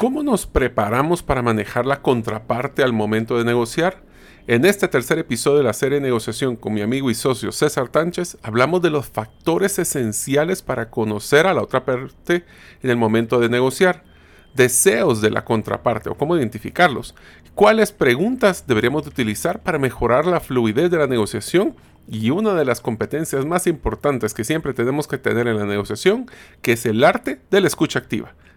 ¿Cómo nos preparamos para manejar la contraparte al momento de negociar? En este tercer episodio de la serie de negociación con mi amigo y socio César Tánchez, hablamos de los factores esenciales para conocer a la otra parte en el momento de negociar, deseos de la contraparte o cómo identificarlos, cuáles preguntas deberíamos utilizar para mejorar la fluidez de la negociación y una de las competencias más importantes que siempre tenemos que tener en la negociación, que es el arte de la escucha activa.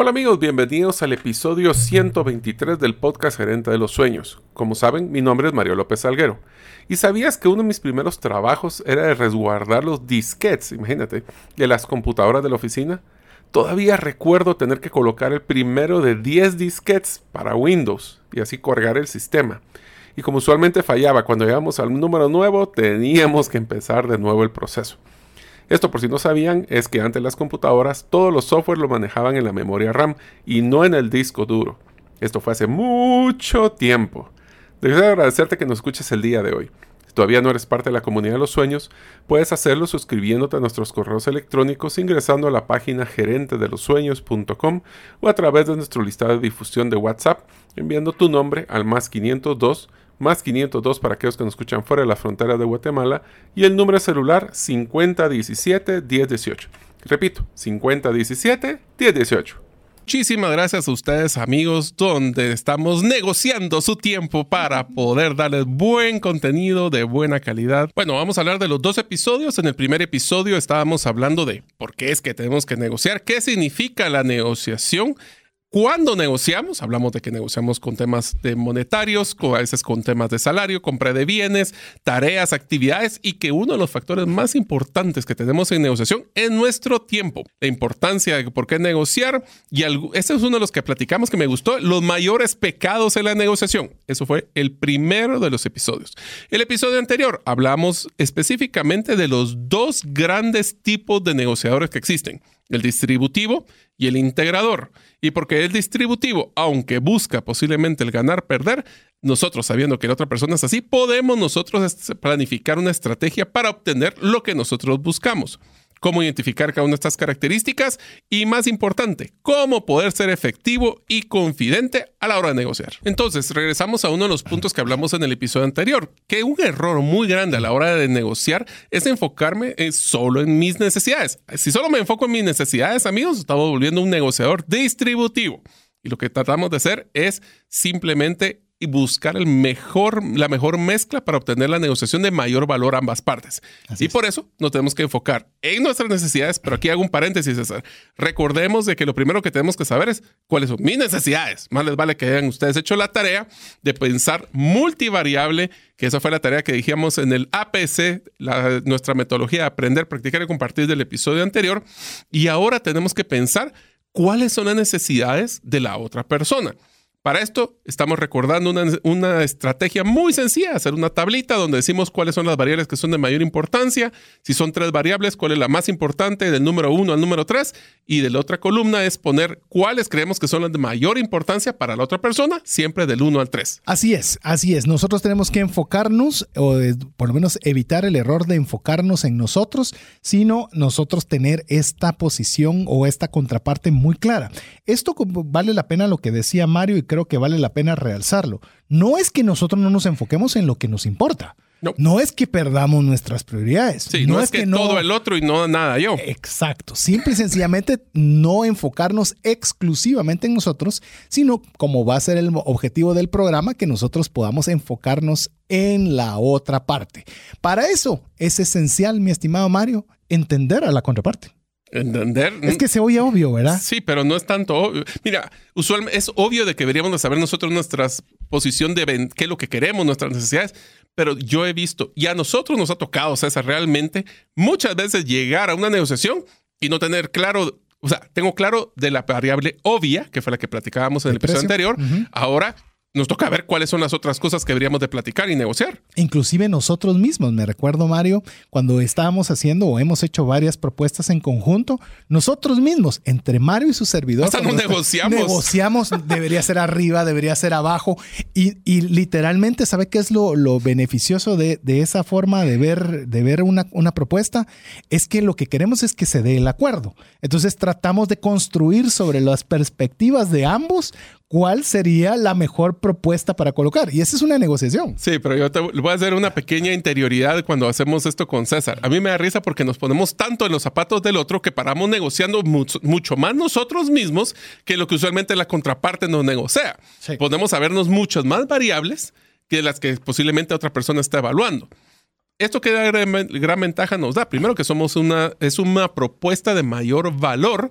Hola amigos, bienvenidos al episodio 123 del podcast Gerente de los Sueños. Como saben, mi nombre es Mario López Salguero. ¿Y sabías que uno de mis primeros trabajos era de resguardar los disquets, imagínate, de las computadoras de la oficina? Todavía recuerdo tener que colocar el primero de 10 disquets para Windows y así cargar el sistema. Y como usualmente fallaba cuando llegamos al número nuevo, teníamos que empezar de nuevo el proceso. Esto por si no sabían es que antes las computadoras todos los software lo manejaban en la memoria RAM y no en el disco duro. Esto fue hace mucho tiempo. Deseo agradecerte que nos escuches el día de hoy. Si todavía no eres parte de la comunidad de los sueños, puedes hacerlo suscribiéndote a nuestros correos electrónicos ingresando a la página gerentedelosueños.com o a través de nuestro listado de difusión de WhatsApp enviando tu nombre al más 502 más 502 para aquellos que nos escuchan fuera de la frontera de Guatemala y el número celular 5017-1018. Repito, 5017-1018. Muchísimas gracias a ustedes amigos, donde estamos negociando su tiempo para poder darles buen contenido de buena calidad. Bueno, vamos a hablar de los dos episodios. En el primer episodio estábamos hablando de por qué es que tenemos que negociar, qué significa la negociación cuando negociamos, hablamos de que negociamos con temas de monetarios, a veces con temas de salario, compra de bienes, tareas, actividades y que uno de los factores más importantes que tenemos en negociación es nuestro tiempo. La importancia de por qué negociar y ese es uno de los que platicamos que me gustó, los mayores pecados en la negociación. Eso fue el primero de los episodios. El episodio anterior hablamos específicamente de los dos grandes tipos de negociadores que existen el distributivo y el integrador. Y porque el distributivo, aunque busca posiblemente el ganar-perder, nosotros sabiendo que la otra persona es así, podemos nosotros planificar una estrategia para obtener lo que nosotros buscamos cómo identificar cada una de estas características y más importante, cómo poder ser efectivo y confidente a la hora de negociar. Entonces, regresamos a uno de los puntos que hablamos en el episodio anterior, que un error muy grande a la hora de negociar es enfocarme solo en mis necesidades. Si solo me enfoco en mis necesidades, amigos, estamos volviendo un negociador distributivo. Y lo que tratamos de hacer es simplemente y buscar el mejor, la mejor mezcla para obtener la negociación de mayor valor a ambas partes. y por eso nos tenemos que enfocar en nuestras necesidades, pero aquí hago un paréntesis, César. Recordemos de que lo primero que tenemos que saber es cuáles son mis necesidades. Más les vale que hayan ustedes hecho la tarea de pensar multivariable, que esa fue la tarea que dijimos en el APC, nuestra metodología de aprender, practicar y compartir del episodio anterior. Y ahora tenemos que pensar cuáles son las necesidades de la otra persona. Para esto estamos recordando una, estrategia muy sencilla, hacer una tablita donde decimos cuáles son las variables que son de mayor importancia, si son tres variables, cuál es la más importante del número uno al número tres, y de la otra columna es poner cuáles creemos que son las de mayor importancia para la otra persona, siempre del uno al tres. Así es, así es. Nosotros tenemos que enfocarnos, o por lo menos evitar el error de enfocarnos en nosotros, sino nosotros tener esta posición o esta contraparte muy clara. Esto vale la pena lo que decía Mario y creo que vale la pena realzarlo. No es que nosotros no nos enfoquemos en lo que nos importa. No. es que perdamos nuestras prioridades. no, es, que, todo el otro y no nada yo. Exacto. Simple y sencillamente no enfocarnos exclusivamente en nosotros, sino como va a ser el objetivo del programa, que nosotros podamos enfocarnos en la otra parte. Para eso es esencial, mi estimado Mario, entender a la contraparte. Entender. Es que se oye obvio, ¿verdad? Sí, pero no es tanto obvio. Mira, usualmente es obvio de que deberíamos de saber nosotros nuestra posición de qué es lo que queremos, nuestras necesidades, pero yo he visto, y a nosotros nos ha tocado, César, realmente muchas veces llegar a una negociación y no tener claro O sea, tengo claro de la variable obvia, que fue la que platicábamos en el, El episodio anterior. Ahora nos toca ver cuáles son las otras cosas que deberíamos de platicar y negociar. Inclusive nosotros mismos, me recuerdo Mario, cuando estábamos haciendo o hemos hecho varias propuestas en conjunto, nosotros mismos, entre Mario y su servidor, Hasta nos negociamos. negociamos, debería ser arriba, debería ser abajo, y, y literalmente, ¿sabe qué es lo, lo beneficioso de, de esa forma de ver, de ver una, una propuesta? Es que lo que queremos es que se dé el acuerdo. Entonces tratamos de construir sobre las perspectivas de ambos cuál sería la mejor propuesta para colocar. Y esa es una negociación. Sí, pero yo te voy a hacer una pequeña interioridad cuando hacemos esto con César. A mí me da risa porque nos ponemos tanto en los zapatos del otro que paramos negociando mucho, mucho más nosotros mismos que lo que usualmente la contraparte nos negocia. Sí. Podemos sabernos muchas más variables que las que posiblemente otra persona está evaluando. Esto que gran, gran ventaja nos da. Primero que somos una, es una propuesta de mayor valor.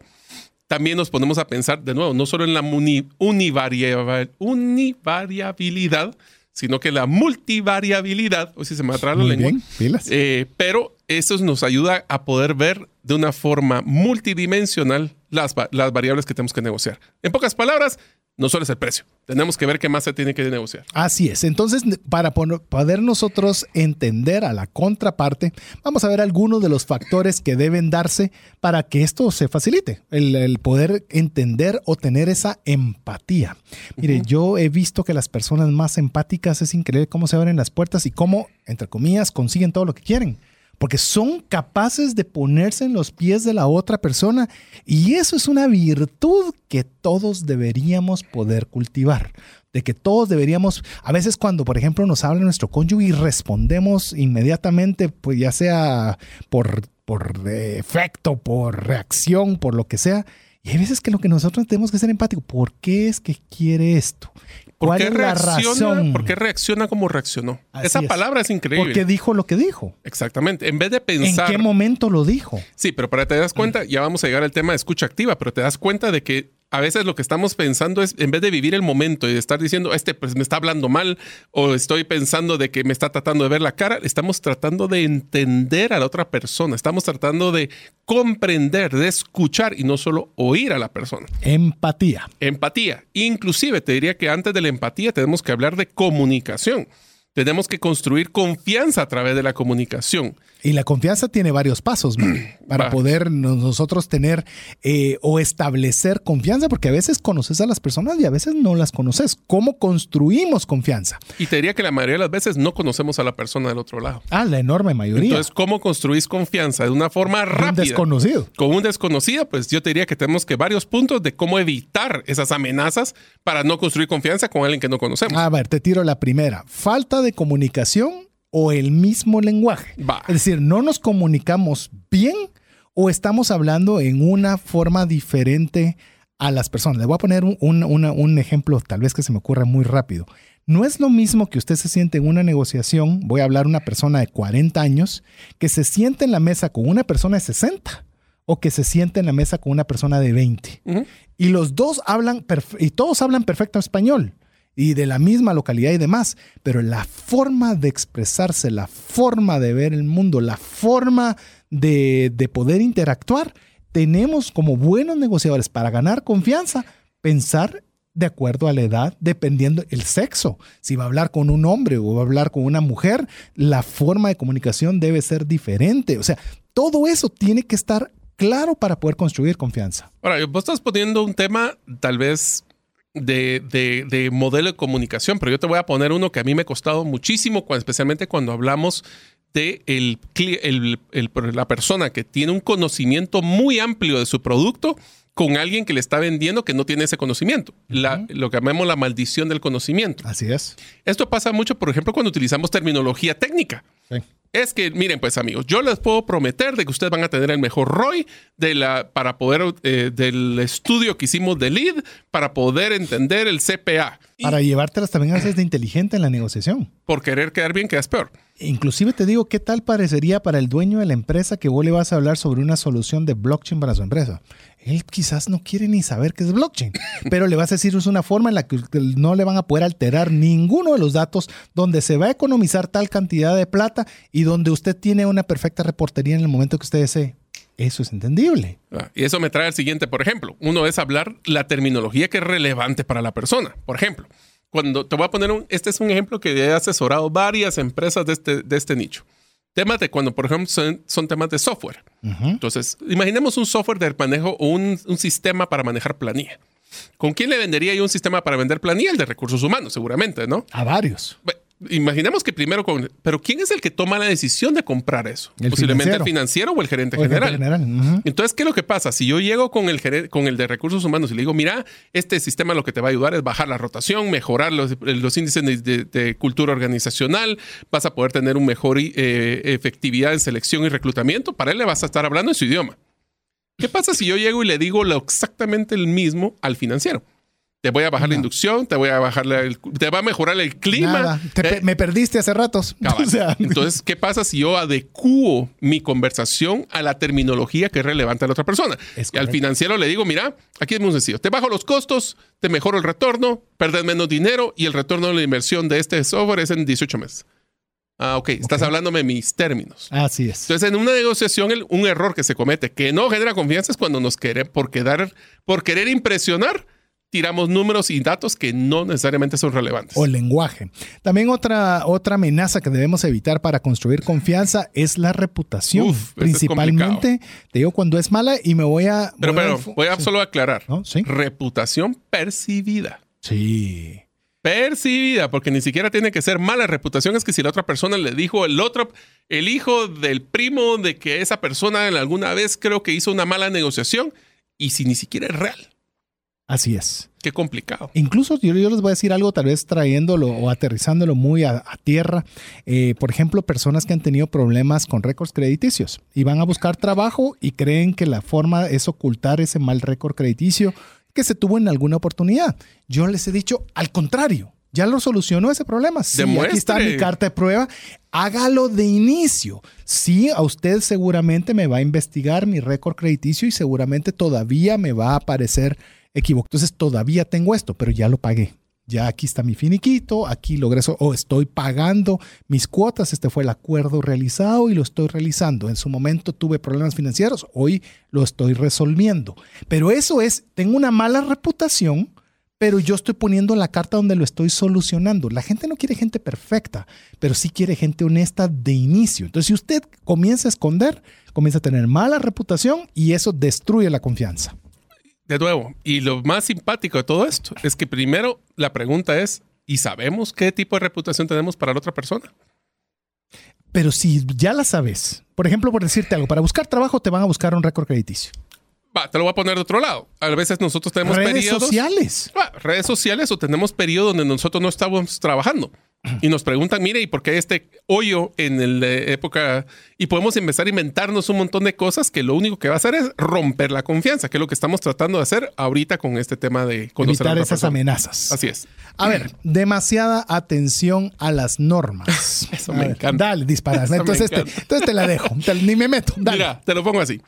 También nos ponemos a pensar de nuevo, no solo en la uni- univaria- univariabilidad, sino que la multivariabilidad, o si se me atrasa la Muy lengua, bien, pilas. eh, pero eso nos ayuda a poder ver de una forma multidimensional las, las variables que tenemos que negociar. En pocas palabras, no solo es el precio. Tenemos que ver qué más se tiene que negociar. Así es. Entonces, para poder nosotros entender a la contraparte, vamos a ver algunos de los factores que deben darse para que esto se facilite. El, el poder entender o tener esa empatía. Mire, yo he visto que las personas más empáticas es increíble cómo se abren las puertas y cómo, entre comillas, consiguen todo lo que quieren. Porque son capaces de ponerse en los pies de la otra persona y eso es una virtud que todos deberíamos poder cultivar. De que todos deberíamos, a veces cuando por ejemplo nos habla nuestro cónyuge y respondemos inmediatamente, pues ya sea por, por efecto, por reacción, por lo que sea, y hay veces que lo que nosotros tenemos que ser empáticos, ¿por qué es que quiere esto? ¿Por ¿Cuál qué, es la reacciona, razón? ¿Por qué reacciona como reaccionó? Así Esa es. palabra es increíble. ¿Por qué dijo lo que dijo? Exactamente. En vez de ¿En pensar. qué momento lo dijo? Sí, pero para que te das cuenta, ya vamos a llegar al tema de escucha activa, pero te das cuenta de que a veces lo que estamos pensando es, en vez de vivir el momento y de estar diciendo, este pues me está hablando mal, o estoy pensando de que me está tratando de ver la cara, estamos tratando de entender a la otra persona, estamos tratando de comprender, de escuchar y no solo oír a la persona. Empatía. Empatía. Inclusive te diría que antes de la empatía tenemos que hablar de comunicación. Tenemos que construir confianza a través de la comunicación. Y la confianza tiene varios pasos man, para poder nos- nosotros tener eh, o establecer confianza, porque a veces conoces a las personas y a veces no las conoces. ¿Cómo construimos confianza? Y te diría que la mayoría de las veces no conocemos a la persona del otro lado. Ah, la enorme mayoría. Entonces, ¿cómo construís confianza de una forma un rápida? desconocido. Con un desconocido, pues yo te diría que tenemos que varios puntos de cómo evitar esas amenazas para no construir confianza con alguien que no conocemos. A ver, te tiro la primera. Falta de comunicación o el mismo lenguaje. Es decir, no nos comunicamos bien o estamos hablando en una forma diferente a las personas. Le voy a poner un, un- una- un ejemplo, tal vez que se me ocurra muy rápido. No es lo mismo que usted se siente en una negociación, voy a hablar una persona de 40 años, que se siente en la mesa con una persona de 60 o que se siente en la mesa con una persona de 20. Ujú. Y los dos hablan, y todos hablan perfecto español y de la misma localidad y demás, pero la forma de expresarse, la forma de ver el mundo, la forma de, de poder interactuar, tenemos como buenos negociadores para ganar confianza, pensar de acuerdo a la edad, dependiendo el sexo. Si va a hablar con un hombre o va a hablar con una mujer, la forma de comunicación debe ser diferente. O sea, todo eso tiene que estar claro para poder construir confianza. Ahora, vos estás poniendo un tema tal vez de, de- de modelo de comunicación, pero yo te voy a poner uno que a mí me ha costado muchísimo, cuando- especialmente cuando hablamos de el el- el- la persona que tiene un conocimiento muy amplio de su producto con alguien que le está vendiendo que no tiene ese conocimiento. La- lo que llamamos la maldición del conocimiento. Así es. Esto pasa mucho, por ejemplo, cuando utilizamos terminología técnica. Sí. Es que, miren, pues amigos, yo les puedo prometer de que ustedes van a tener el mejor ROI de la, para poder, eh, del estudio que hicimos de lead, para poder entender el CPA. Y Para llevártelas también haces de inteligente en la negociación. por querer quedar bien, quedas peor. Inclusive te digo, ¿qué tal parecería para el dueño de la empresa que vos le vas a hablar sobre una solución de blockchain para su empresa? Él quizás no quiere ni saber qué es blockchain, pero le vas a decir es una forma en la que no le van a poder alterar ninguno de los datos, donde se va a economizar tal cantidad de plata y donde usted tiene una perfecta reportería en el momento que usted desee. Eso es entendible. Ah, y eso me trae al siguiente, por ejemplo. Uno es hablar la terminología que es relevante para la persona. Por ejemplo, cuando te voy a poner un, este es un ejemplo que he asesorado varias empresas de este, de este nicho. Temas de cuando, por ejemplo, son, temas de software. Entonces, imaginemos un software de manejo o un, un sistema para manejar planilla. ¿Con quién le vendería yo un sistema para vender planilla? El de recursos humanos, seguramente, ¿no? A varios. Imaginemos que primero con. Pero ¿quién es el que toma la decisión de comprar eso? Posiblemente el financiero o el gerente general. Entonces, ¿qué es lo que pasa? Si yo llego con el, con el de recursos humanos y le digo, mira, este sistema lo que te va a ayudar es bajar la rotación, mejorar los, índices de, cultura organizacional, vas a poder tener un mejor eh, efectividad en selección y reclutamiento, para él le vas a estar hablando en su idioma. ¿Qué pasa si yo llego y le digo lo exactamente el mismo al financiero? Te voy a bajar la inducción, te voy a bajar te va a mejorar el clima. Eh, me perdiste hace ratos. Entonces, ¿qué pasa si yo adecuo mi conversación a la terminología que es relevante a la otra persona? y al financiero le digo, mira, aquí es muy sencillo. Te bajo los costos, te mejoro el retorno, perdes menos dinero y el retorno de la inversión de este software es en 18 meses. Ah, ok. Estás hablándome mis términos. Así es. Entonces, en una negociación, un error que se comete que no genera confianza es cuando nos queremos, por, quedar, por querer impresionar, tiramos números y datos que no necesariamente son relevantes. O lenguaje. También otra, otra amenaza que debemos evitar para construir confianza es la reputación. Principalmente, te digo cuando es mala y me voy a... Pero, voy pero, a, voy a solo aclarar. Reputación percibida. Sí percibida, porque ni siquiera tiene que ser mala reputación, es que si la otra persona le dijo el otro, el hijo del primo de que esa persona alguna vez creo que hizo una mala negociación y si ni siquiera es real. Así es. Qué complicado. Incluso yo, les voy a decir algo, tal vez trayéndolo o aterrizándolo muy a, tierra. Eh, por ejemplo, personas que han tenido problemas con récords crediticios y van a buscar trabajo y creen que la forma es ocultar ese mal récord crediticio que se tuvo en alguna oportunidad. Yo les he dicho, al contrario, ya lo solucionó ese problema. Sí, aquí está mi carta de prueba. Hágalo de inicio. Sí, a usted seguramente me va a investigar mi récord crediticio y seguramente todavía me va a aparecer equivocado. Entonces todavía tengo esto, pero ya lo pagué ya aquí está mi finiquito, aquí logré eso, o estoy pagando mis cuotas, este fue el acuerdo realizado y lo estoy realizando. En su momento tuve problemas financieros, hoy lo estoy resolviendo. Pero eso es, tengo una mala reputación, pero yo estoy poniendo la carta donde lo estoy solucionando. La gente no quiere gente perfecta, pero sí quiere gente honesta de inicio. Entonces, si usted comienza a esconder, comienza a tener mala reputación y eso destruye la confianza de nuevo, y lo más simpático de todo esto es que primero la pregunta es, ¿y sabemos qué tipo de reputación tenemos para la otra persona? Pero si ya la sabes, por ejemplo, por decirte algo, para buscar trabajo te van a buscar un récord crediticio. Va, te lo voy a poner de otro lado. A veces nosotros tenemos redes sociales. redes sociales o tenemos periodos donde nosotros no estamos trabajando y nos preguntan, mire, ¿y por qué este hoyo en la época? Y podemos empezar a inventarnos un montón de cosas que lo único que va a hacer es romper la confianza, que es lo que estamos tratando de hacer ahorita con este tema de conocer Evitar esas amenazas. Así es. A ver, demasiada atención a las normas. Eso me encanta. Dale, dispara. Entonces, te, entonces te la dejo. ni me meto. Mira, te lo pongo así.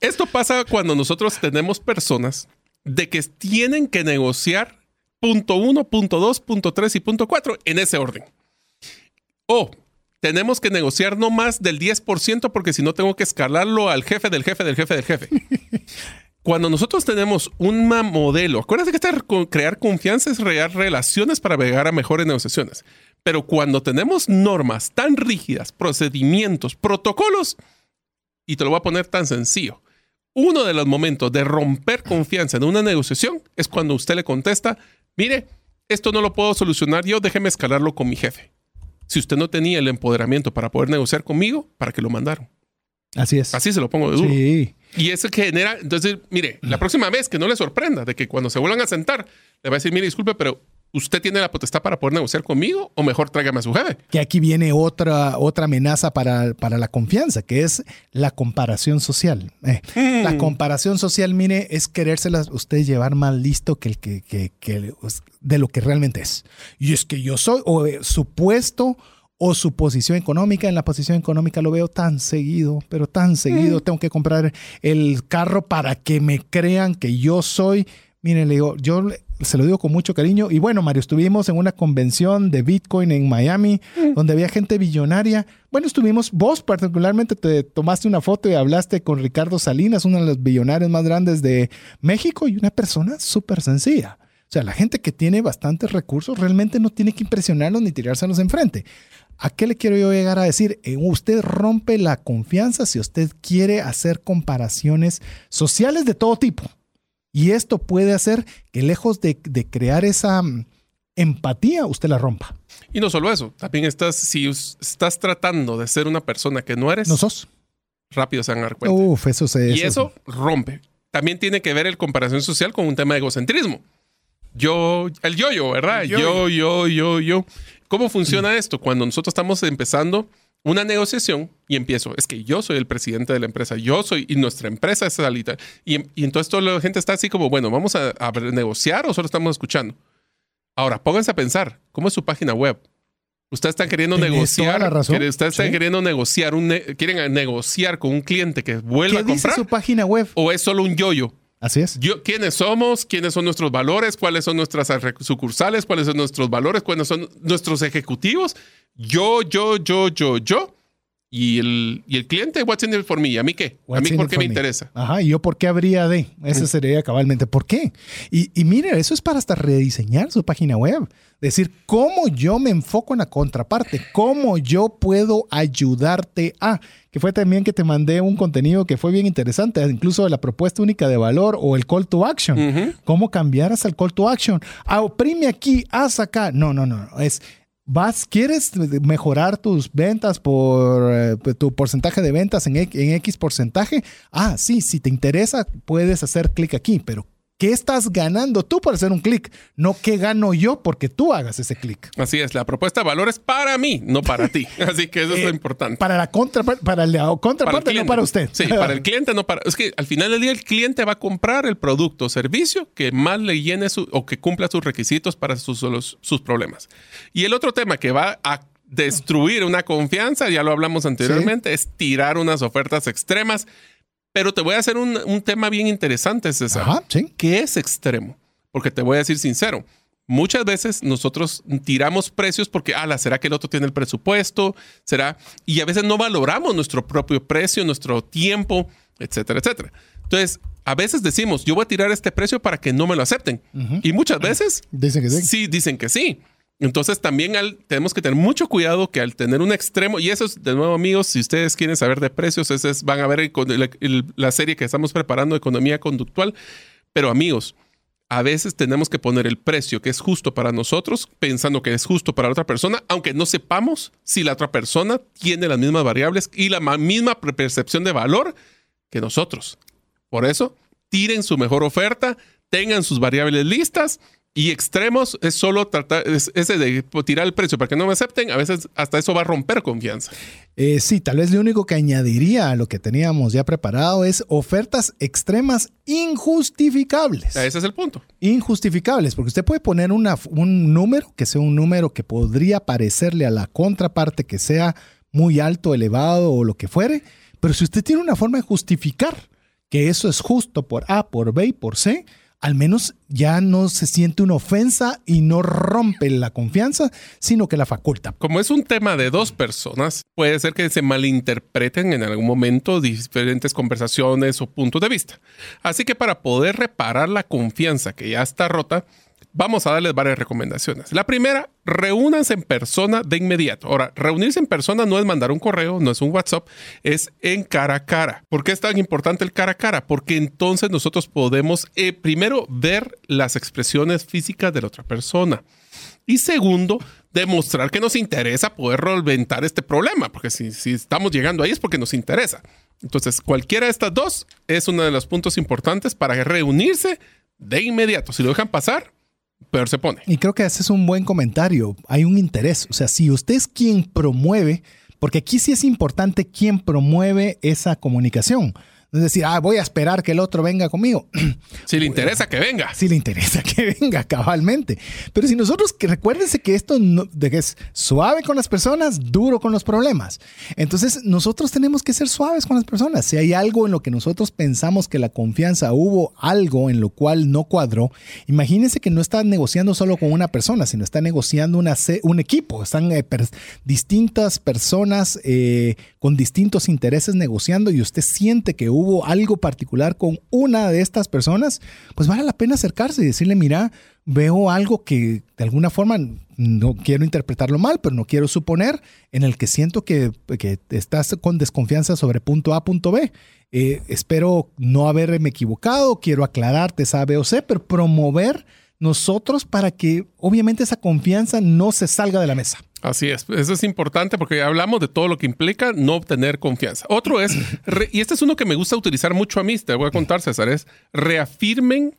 Esto pasa cuando nosotros tenemos personas de que tienen que negociar punto uno, punto dos, punto tres y punto cuatro en ese orden. O tenemos que negociar no más del 10% porque si no tengo que escalarlo al jefe del jefe del jefe del jefe. Cuando nosotros tenemos un modelo, acuérdate que crear confianza es crear relaciones para llegar a mejores negociaciones. Pero cuando tenemos normas tan rígidas, procedimientos, protocolos, y te lo voy a poner tan sencillo, uno de los momentos de romper confianza en una negociación es cuando usted le contesta, mire, esto no lo puedo solucionar yo, déjeme escalarlo con mi jefe. Si usted no tenía el empoderamiento para poder negociar conmigo, ¿para qué lo mandaron? Así es. Así se lo pongo de duro. Sí. Y eso que genera, entonces, mire, la próxima vez que no le sorprenda de que cuando se vuelvan a sentar, le va a decir, mire, disculpe, pero ¿usted tiene la potestad para poder negociar conmigo o mejor tráigame a su jefe? Que aquí viene otra, otra amenaza para, para la confianza, que es la comparación social. Eh, mm. La comparación social, mire, es querérsela usted llevar más listo que el que, que, que, de lo que realmente es. Y es que yo soy, o eh, supuesto o su posición económica. En la posición económica lo veo tan seguido, pero tan seguido. Mm. Tengo que comprar el carro para que me crean que yo soy Miren, le digo, yo se lo digo con mucho cariño. Y bueno, Mario, estuvimos en una convención de Bitcoin en Miami, donde había gente billonaria. Bueno, estuvimos, vos particularmente te tomaste una foto y hablaste con Ricardo Salinas, uno de los billonarios más grandes de México y una persona súper sencilla. O sea, la gente que tiene bastantes recursos realmente no tiene que impresionarlos ni tirárselos enfrente. ¿A qué le quiero yo llegar a decir? Eh, Usted rompe la confianza si usted quiere hacer comparaciones sociales de todo tipo. Y esto puede hacer que lejos de, de crear esa mm, empatía, usted la rompa. Y no solo eso, también estás, si estás tratando de ser una persona que no eres, No sos. rápido se van a dar cuenta. Uf, eso se. y eso rompe. También tiene que ver el comparación social con un tema de egocentrismo. Yo, el yo-yo, ¿verdad? El yo, yo, yo, yo. ¿Cómo funciona esto? Cuando nosotros estamos empezando una negociación y empiezo, es que yo soy el presidente de la empresa, yo soy, y nuestra empresa es salita. Y, y entonces toda la gente está así como, bueno, ¿vamos a, a negociar o solo estamos escuchando? Ahora, pónganse a pensar, ¿cómo es su página web? Ustedes están queriendo Tenés negociar, la razón. ustedes están Sí. queriendo negociar, un ne- quieren negociar con un cliente que vuelva ¿Qué a dice comprar su página web? o es solo un yo-yo. Así es. Yo, ¿Quiénes somos? ¿Quiénes son nuestros valores? ¿Cuáles son nuestras sucursales? ¿Cuáles son nuestros valores? ¿Cuáles son nuestros ejecutivos? Yo, yo, yo, yo, yo. Y el, y el cliente, what's in it for me? ¿A mí qué? ¿A mí por qué me me? interesa? Ajá, y yo por qué habría de. Ese sería cabalmente. ¿Por qué? Y, y mire, eso es para hasta rediseñar su página web. Decir, cómo yo me enfoco en la contraparte, cómo yo puedo ayudarte a. Que fue también que te mandé un contenido que fue bien interesante, incluso de la propuesta única de valor o el call to action. ¿Cómo cambiaras el call to action? Ah, oprime aquí, haz acá. No, no, no. Es. Vas, ¿Quieres mejorar tus ventas por eh, tu porcentaje de ventas en, en X porcentaje? Ah, sí, si te interesa, puedes hacer clic aquí, pero ¿qué estás ganando tú por hacer un clic? No qué gano yo porque tú hagas ese clic. Así es, la propuesta de valor es para mí, no para ti. Así que eso es lo Eh, importante. Para la contraparte, para la Para contraparte, no para usted. Sí, para el cliente, no para. Es que al final del día el cliente va a comprar el producto o servicio que más le llene su, o que cumpla sus requisitos para sus, los- sus problemas. Y el otro tema que va a destruir una confianza, ya lo hablamos anteriormente, es tirar unas ofertas extremas. Pero te voy a hacer un, un tema bien interesante, César. Ajá, sí. ¿Qué es extremo? Porque te voy a decir sincero. Muchas veces nosotros tiramos precios porque, ala, ¿será que el otro tiene el presupuesto? ¿Será? Y a veces no valoramos nuestro propio precio, nuestro tiempo, etcétera, etcétera. Entonces, a veces decimos, yo voy a tirar este precio para que no me lo acepten. Y muchas veces Dicen que sí. sí dicen que sí. Entonces también tenemos que tener mucho cuidado que al tener un extremo, y eso es de nuevo amigos, si ustedes quieren saber de precios, es- van a ver el- la serie que estamos preparando, Economía Conductual. Pero amigos, a veces tenemos que poner el precio que es justo para nosotros, pensando que es justo para otra persona, aunque no sepamos si la otra persona tiene las mismas variables y la ma- misma percepción de valor que nosotros. Por eso, tiren su mejor oferta, tengan sus variables listas y extremos es solo tratar, es- ese de tirar el precio para que no me acepten, a veces hasta eso va a romper confianza. Eh, sí, tal vez lo único que añadiría a lo que teníamos ya preparado es ofertas extremas injustificables. Ese es el punto. injustificables, porque usted puede poner una- un número que sea un número que podría parecerle a la contraparte que sea muy alto, elevado o lo que fuere, pero si usted tiene una forma de justificar que eso es justo por A, por B y por C, al menos ya no se siente una ofensa y no rompe la confianza, sino que la faculta. Como es un tema de dos personas, puede ser que se malinterpreten en algún momento diferentes conversaciones o puntos de vista. Así que para poder reparar la confianza que ya está rota, vamos a darles varias recomendaciones. La primera, reúnanse en persona de inmediato. Ahora, reunirse en persona no es mandar un correo, no es un WhatsApp, es en cara a cara. ¿Por qué es tan importante el cara a cara? Porque entonces nosotros podemos, eh, primero, ver las expresiones físicas de la otra persona. Y segundo, demostrar que nos interesa poder solventar este problema, porque si, si estamos llegando ahí es porque nos interesa. Entonces, cualquiera de estas dos es uno de los puntos importantes para reunirse de inmediato. Si lo dejan pasar, peor se pone. Y creo que ese es un buen comentario. Hay un interés. O sea, si usted es quien promueve, porque aquí sí es importante quién promueve esa comunicación. No es decir, ah, voy a esperar que el otro venga conmigo. Si le interesa que venga. Si le interesa que venga cabalmente. Pero si nosotros, que recuérdense que esto de que es suave con las personas, duro con los problemas. Entonces, nosotros tenemos que ser suaves con las personas. Si hay algo en lo que nosotros pensamos que la confianza hubo algo en lo cual no cuadró, imagínense que no está negociando solo con una persona, sino está negociando una, un equipo. Están eh, distintas personas eh, con distintos intereses negociando y usted siente que hubo algo particular con una de estas personas, pues vale la pena acercarse y decirle, mira, veo algo que de alguna forma no quiero interpretarlo mal, pero no quiero suponer, en el que siento que, estás con desconfianza sobre punto A, punto B. Eh, espero no haberme equivocado, quiero aclararte esa B o C, pero promover nosotros para que obviamente esa confianza no se salga de la mesa. Así es, eso es importante porque hablamos de todo lo que implica no obtener confianza. Otro es, y este es uno que me gusta utilizar mucho a mí, te voy a contar César, es reafirmen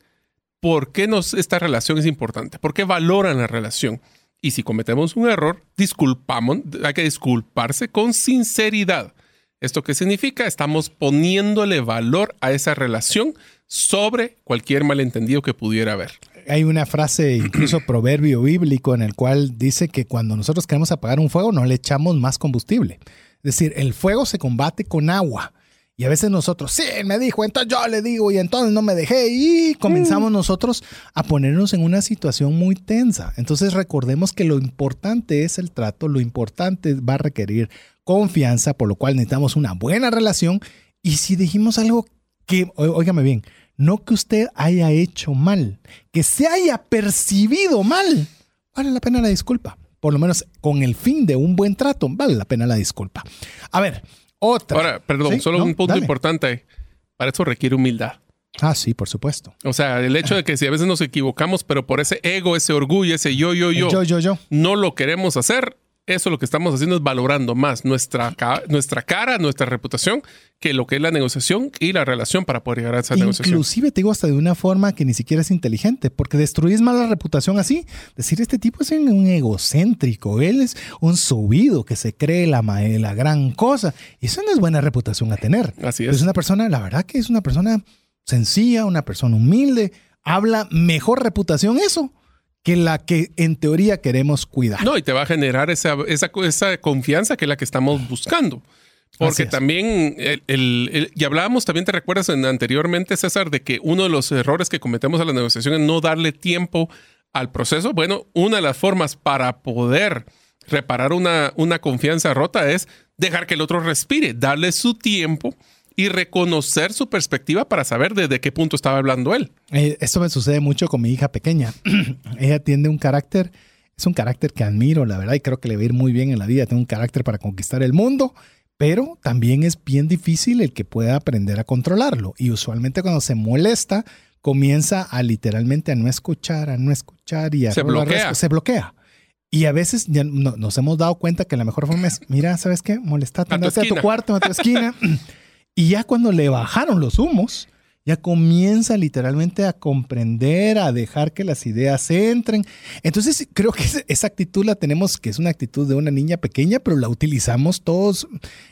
por qué nos, esta relación es importante, por qué valoran la relación. Y si cometemos un error, disculpamos, hay que disculparse con sinceridad. ¿Esto qué significa? Estamos poniéndole valor a esa relación sobre cualquier malentendido que pudiera haber hay una frase, incluso proverbio bíblico, en el cual dice que cuando nosotros queremos apagar un fuego, no le echamos más combustible. Es decir, el fuego se combate con agua. Y a veces nosotros, sí, me dijo, entonces yo le digo, y entonces no me dejé, y comenzamos nosotros a ponernos en una situación muy tensa. Entonces recordemos que lo importante es el trato, lo importante va a requerir confianza, por lo cual necesitamos una buena relación. Y si dijimos algo que, óigame bien, no que usted haya hecho mal, que se haya percibido mal, vale la pena la disculpa. Por lo menos con el fin de un buen trato, vale la pena la disculpa. A ver, otra. Ahora, perdón, solo un punto importante. Para eso requiere humildad. Ah, sí, por supuesto. O sea, el hecho de que si a veces nos equivocamos, pero por ese ego, ese orgullo, ese yo, yo, yo, yo, yo, yo, no lo queremos hacer, eso lo que estamos haciendo es valorando más nuestra, nuestra cara, nuestra reputación, que lo que es la negociación y la relación para poder llegar a esa negociación. Inclusive te digo hasta de una forma que ni siquiera es inteligente, porque destruyes más la reputación así. Decir, este tipo es un egocéntrico, él es un subido que se cree la, la gran cosa. Y eso no es buena reputación a tener. Así es. Es una persona, la verdad que es una persona sencilla, una persona humilde, habla mejor reputación eso que la que en teoría queremos cuidar. No, y te va a generar esa, esa, esa confianza que es la que estamos buscando. Porque también, el, y hablábamos, también te recuerdas anteriormente, César, de que uno de los errores que cometemos a la negociación es no darle tiempo al proceso. Bueno, una de las formas para poder reparar una, una confianza rota es dejar que el otro respire, darle su tiempo y reconocer su perspectiva para saber desde qué punto estaba hablando él. Eh, esto me sucede mucho con mi hija pequeña. Ella tiene un carácter, es un carácter que admiro, la verdad, y creo que le va a ir muy bien en la vida. Tiene un carácter para conquistar el mundo, pero también es bien difícil el que pueda aprender a controlarlo. Y usualmente cuando se molesta, comienza a literalmente a no escuchar, a no escuchar y a se bloquea. Se bloquea. Y a veces ya nos hemos dado cuenta que la mejor forma es, mira, ¿sabes qué? Molestate, a, tu, a tu cuarto, a tu esquina. Y ya cuando le bajaron los humos, ya comienza literalmente a comprender, a dejar que las ideas entren. Entonces creo que esa actitud la tenemos, que es una actitud de una niña pequeña, pero la utilizamos todos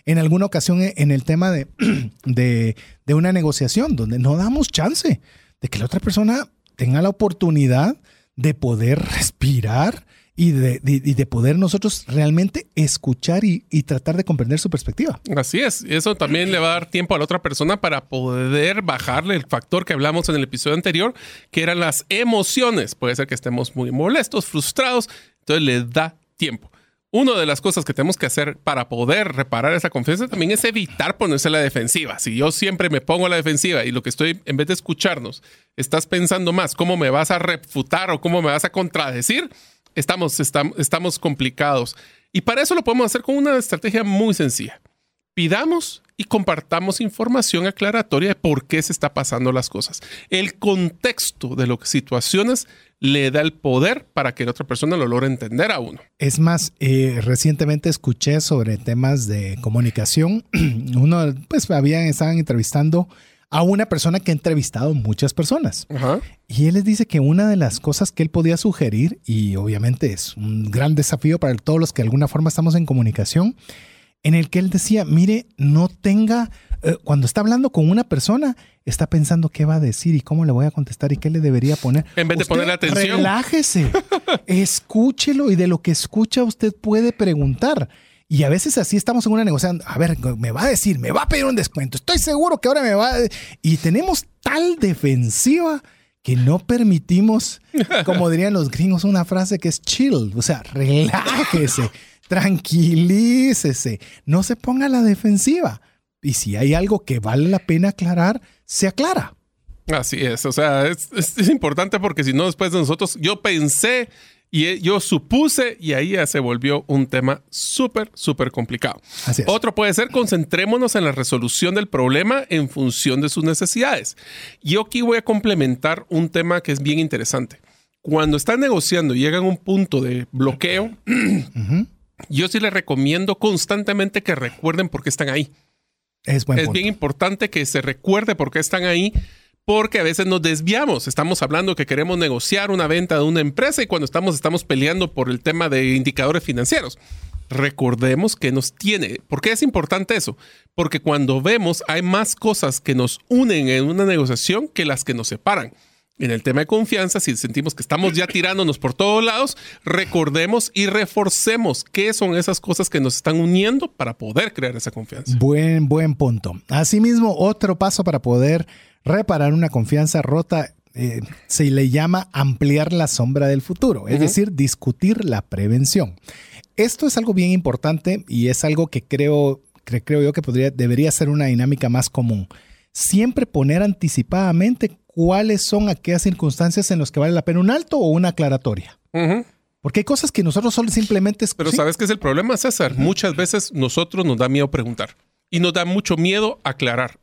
en alguna ocasión en el tema de, de, de una negociación, donde no damos chance de que la otra persona tenga la oportunidad de poder respirar y de, de, poder nosotros realmente escuchar y, y, tratar de comprender su perspectiva. Así es, eso también le va a dar tiempo a la otra persona para poder bajarle el factor que hablamos en el episodio anterior, que eran las emociones. Puede ser que estemos muy molestos, frustrados, entonces le da tiempo. Una de las cosas que tenemos que hacer para poder reparar esa confianza también es evitar ponerse a la defensiva. Si yo siempre me pongo a la defensiva y lo que estoy, en vez de escucharnos, estás pensando más cómo me vas a refutar o cómo me vas a contradecir, estamos, estamos, complicados. Y para eso lo podemos hacer con una estrategia muy sencilla. Pidamos y compartamos información aclaratoria de por qué se está pasando las cosas. El contexto de las situaciones le da el poder para que la otra persona lo logre entender a uno. Es más, eh, recientemente escuché sobre temas de comunicación. Uno, pues, habían, estaban entrevistando a una persona que ha entrevistado muchas personas. Y él les dice que una de las cosas que él podía sugerir, y obviamente es un gran desafío para todos los que de alguna forma estamos en comunicación, en el que él decía, mire, no tenga Eh, cuando está hablando con una persona, está pensando qué va a decir y cómo le voy a contestar y qué le debería poner. En vez de ponerle atención. Relájese, escúchelo y de lo que escucha usted puede preguntar. Y a veces así estamos en una negociación. A ver, me va a decir, me va a pedir un descuento. Estoy seguro que ahora me va a... Y tenemos tal defensiva que no permitimos, como dirían los gringos, una frase que es chill. O sea, relájese, tranquilícese, no se ponga a la defensiva. Y si hay algo que vale la pena aclarar, se aclara. Así es, o sea, es, es importante porque si no, después de nosotros, yo pensé y yo supuse y ahí ya se volvió un tema súper, súper complicado. Otro puede ser concentrémonos en la resolución del problema en función de sus necesidades. Yo aquí voy a complementar un tema que es bien interesante. Cuando están negociando y llegan a un punto de bloqueo, yo sí les recomiendo constantemente que recuerden por qué están ahí. Es, es bien importante que se recuerde por qué están ahí porque a veces nos desviamos. Estamos hablando que queremos negociar una venta de una empresa y cuando estamos, estamos peleando por el tema de indicadores financieros. Recordemos que nos tiene. ¿Por qué es importante eso? Porque cuando vemos hay más cosas que nos unen en una negociación que las que nos separan. En el tema de confianza, si sentimos que estamos ya tirándonos por todos lados, recordemos y reforcemos qué son esas cosas que nos están uniendo para poder crear esa confianza. Buen, buen punto. Asimismo, otro paso para poder reparar una confianza rota eh, se le llama ampliar la sombra del futuro, es decir, discutir la prevención. Esto es algo bien importante y es algo que creo, creo yo que podría, debería ser una dinámica más común. Siempre poner anticipadamente cuáles son aquellas circunstancias en las que vale la pena un alto o una aclaratoria. Porque hay cosas que nosotros solo simplemente... Pero ¿sabes qué es el problema, César? Muchas veces nosotros nos da miedo preguntar y nos da mucho miedo aclarar.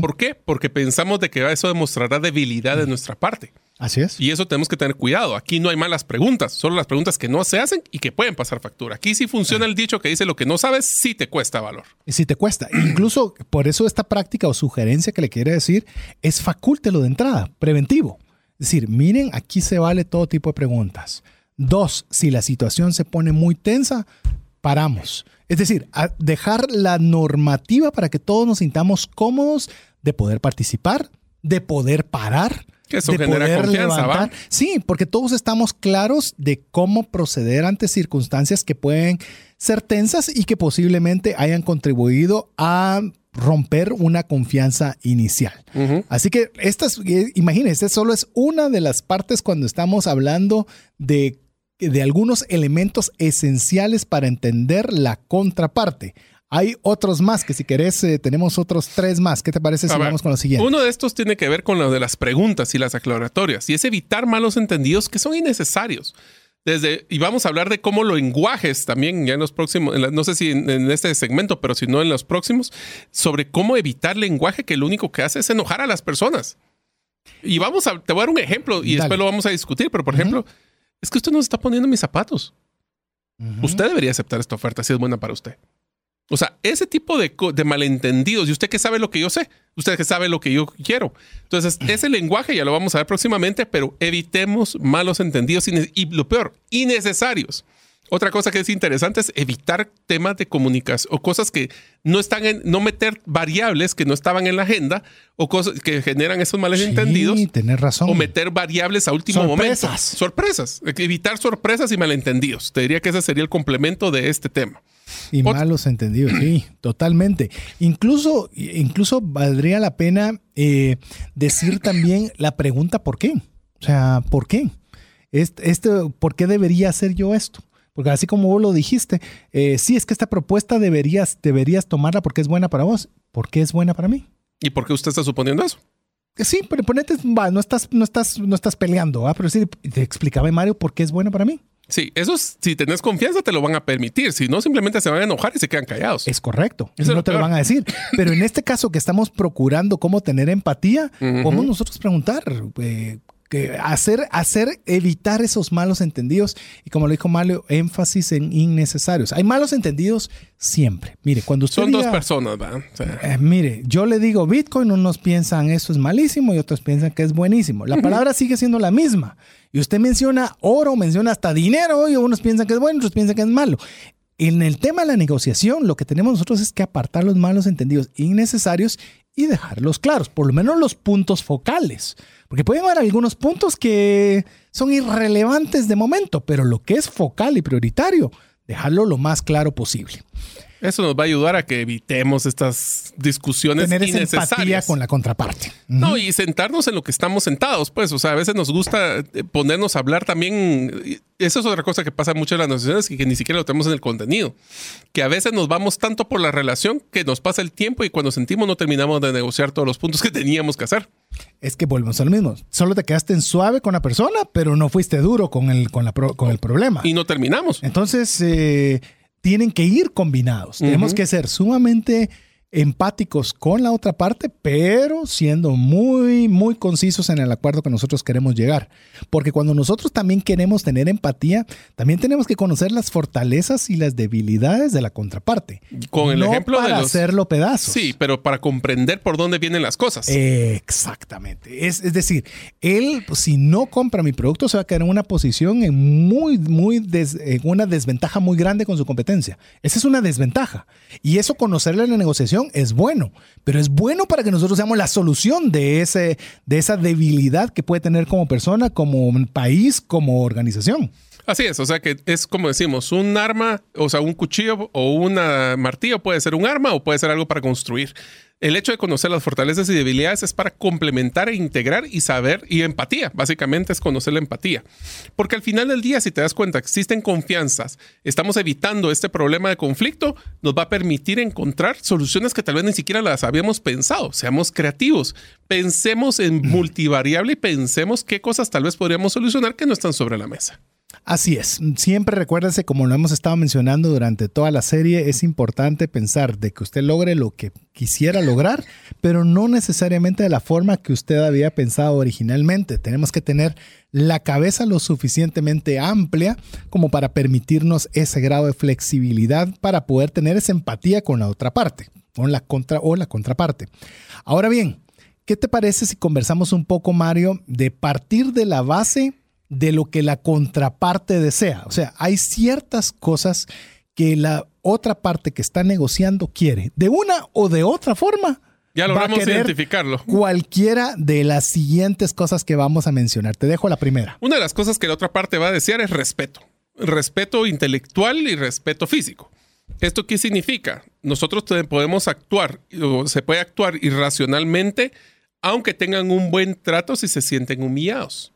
¿Por qué? Porque pensamos de que eso demostrará debilidad de nuestra parte. Así es. Y eso tenemos que tener cuidado. Aquí no hay malas preguntas, solo las preguntas que no se hacen y que pueden pasar factura. Aquí sí funciona el dicho que dice lo que no sabes, sí te cuesta valor. Y sí te cuesta. Incluso por eso esta práctica o sugerencia que le quiere decir es facúltelo de entrada, preventivo. Es decir, miren, aquí se vale todo tipo de preguntas. Dos, si la situación se pone muy tensa, paramos. Es decir, dejar la normativa para que todos nos sintamos cómodos de poder participar, de poder parar. Que eso genera confianza, ¿va? Sí, porque todos estamos claros de cómo proceder ante circunstancias que pueden ser tensas y que posiblemente hayan contribuido a romper una confianza inicial. Así que estas, eh, imagínense, solo es una de las partes cuando estamos hablando de de algunos elementos esenciales para entender la contraparte. Hay otros más que si querés eh, tenemos otros tres más. ¿Qué te parece si vamos con lo siguiente? Uno de estos tiene que ver con lo de las preguntas y las aclaratorias y es evitar malos entendidos que son innecesarios. Desde, y vamos a hablar de cómo lo lenguajes también ya en los próximos, no sé si en, este segmento, pero si no en los próximos, sobre cómo evitar lenguaje que lo único que hace es enojar a las personas. Y vamos a, te voy a dar un ejemplo y después lo vamos a discutir, pero por ejemplo, es que usted nos está poniendo mis zapatos. Usted debería aceptar esta oferta si es buena para usted. O sea, ese tipo de, malentendidos, y usted que sabe lo que yo sé, usted que sabe lo que yo quiero. Entonces, ese lenguaje ya lo vamos a ver próximamente, pero evitemos malos entendidos y lo peor, innecesarios. Otra cosa que es interesante es evitar temas de comunicación o cosas que no están en, no meter variables que no estaban en la agenda o cosas que generan esos males entendidos. Sí, tener razón. O meter variables a último sorpresas. momento. Sorpresas. Evitar sorpresas y malentendidos. Te diría que ese sería el complemento de este tema. Y malos entendidos, sí, totalmente. Incluso, incluso valdría la pena eh, decir también la pregunta ¿por qué? O sea, ¿por qué? Este, este, ¿Por qué debería hacer yo esto? Porque así como vos lo dijiste, eh, sí, es que esta propuesta deberías, deberías tomarla porque es buena para vos. ¿Por qué es buena para mí? ¿Y por qué usted está suponiendo eso? Sí, pero ponete, va, no estás, no estás, no estás peleando, ¿ah? pero sí, te explicaba Mario por qué es buena para mí. Sí, eso si tenés confianza te lo van a permitir, si no simplemente se van a enojar y se quedan callados. Es correcto, eso no te lo van a decir. Pero en este caso que estamos procurando cómo tener empatía, podemos nosotros preguntar, eh, que hacer, hacer, evitar esos malos entendidos y como lo dijo Mario, énfasis en innecesarios. Hay malos entendidos siempre. Mire, cuando usted Son dos personas, ¿verdad? Eh, mire, yo le digo Bitcoin, unos piensan eso es malísimo y otros piensan que es buenísimo. La palabra sigue siendo la misma. Y usted menciona oro, menciona hasta dinero y unos piensan que es bueno, otros piensan que es malo. En el tema de la negociación, lo que tenemos nosotros es que apartar los malos entendidos innecesarios y dejarlos claros, por lo menos los puntos focales. Porque pueden haber algunos puntos que son irrelevantes de momento, pero lo que es focal y prioritario, dejarlo lo más claro posible. Eso nos va a ayudar a que evitemos estas discusiones Tener esa innecesarias. empatía con la contraparte. No, y sentarnos en lo que estamos sentados, pues, o sea, a veces nos gusta eh, ponernos a hablar también. Eso es otra cosa que pasa mucho en las negociaciones y que ni siquiera lo tenemos en el contenido. Que a veces nos vamos tanto por la relación que nos pasa el tiempo y cuando sentimos no terminamos de negociar todos los puntos que teníamos que hacer. Es que volvemos a lo mismo. Solo te quedaste en suave con la persona, pero no fuiste duro con el, con la con el problema. Y no terminamos. Entonces, eh, tienen que ir combinados. Tenemos que ser sumamente empáticos con la otra parte, pero siendo muy, muy concisos en el acuerdo que nosotros queremos llegar. Porque cuando nosotros también queremos tener empatía, también tenemos que conocer las fortalezas y las debilidades de la contraparte. Con el no ejemplo para de los. hacerlo pedazos. Sí, pero para comprender por dónde vienen las cosas. Exactamente. Es, es decir, él, si no compra mi producto, se va a quedar en una posición en muy, muy, des- en una desventaja muy grande con su competencia. Esa es una desventaja. Y eso conocerle en la negociación es bueno, pero es bueno para que nosotros seamos la solución de, ese, de esa debilidad que puede tener como persona, como país, como organización. Así es, o sea que es como decimos, un arma, o sea, un cuchillo o un martillo puede ser un arma o puede ser algo para construir. El hecho de conocer las fortalezas y debilidades es para complementar e integrar y saber, y empatía, básicamente es conocer la empatía. Porque al final del día, si te das cuenta, existen confianzas, estamos evitando este problema de conflicto, nos va a permitir encontrar soluciones que tal vez ni siquiera las habíamos pensado. Seamos creativos, pensemos en multivariable y pensemos qué cosas tal vez podríamos solucionar que no están sobre la mesa. Así es. Siempre recuérdese, como lo hemos estado mencionando durante toda la serie, es importante pensar de que usted logre lo que quisiera lograr, pero no necesariamente de la forma que usted había pensado originalmente. Tenemos que tener la cabeza lo suficientemente amplia como para permitirnos ese grado de flexibilidad para poder tener esa empatía con la otra parte, con la contra o la contraparte. Ahora bien, ¿qué te parece si conversamos un poco, Mario, de partir de la base de lo que la contraparte desea. O sea, hay ciertas cosas que la otra parte que está negociando quiere. De una o de otra forma. Ya logramos identificarlo. Cualquiera de las siguientes cosas que vamos a mencionar. Te dejo la primera. Una de las cosas que la otra parte va a desear es respeto. Respeto intelectual y respeto físico. ¿Esto qué significa? Nosotros podemos actuar, o se puede actuar irracionalmente, aunque tengan un buen trato si se sienten humillados.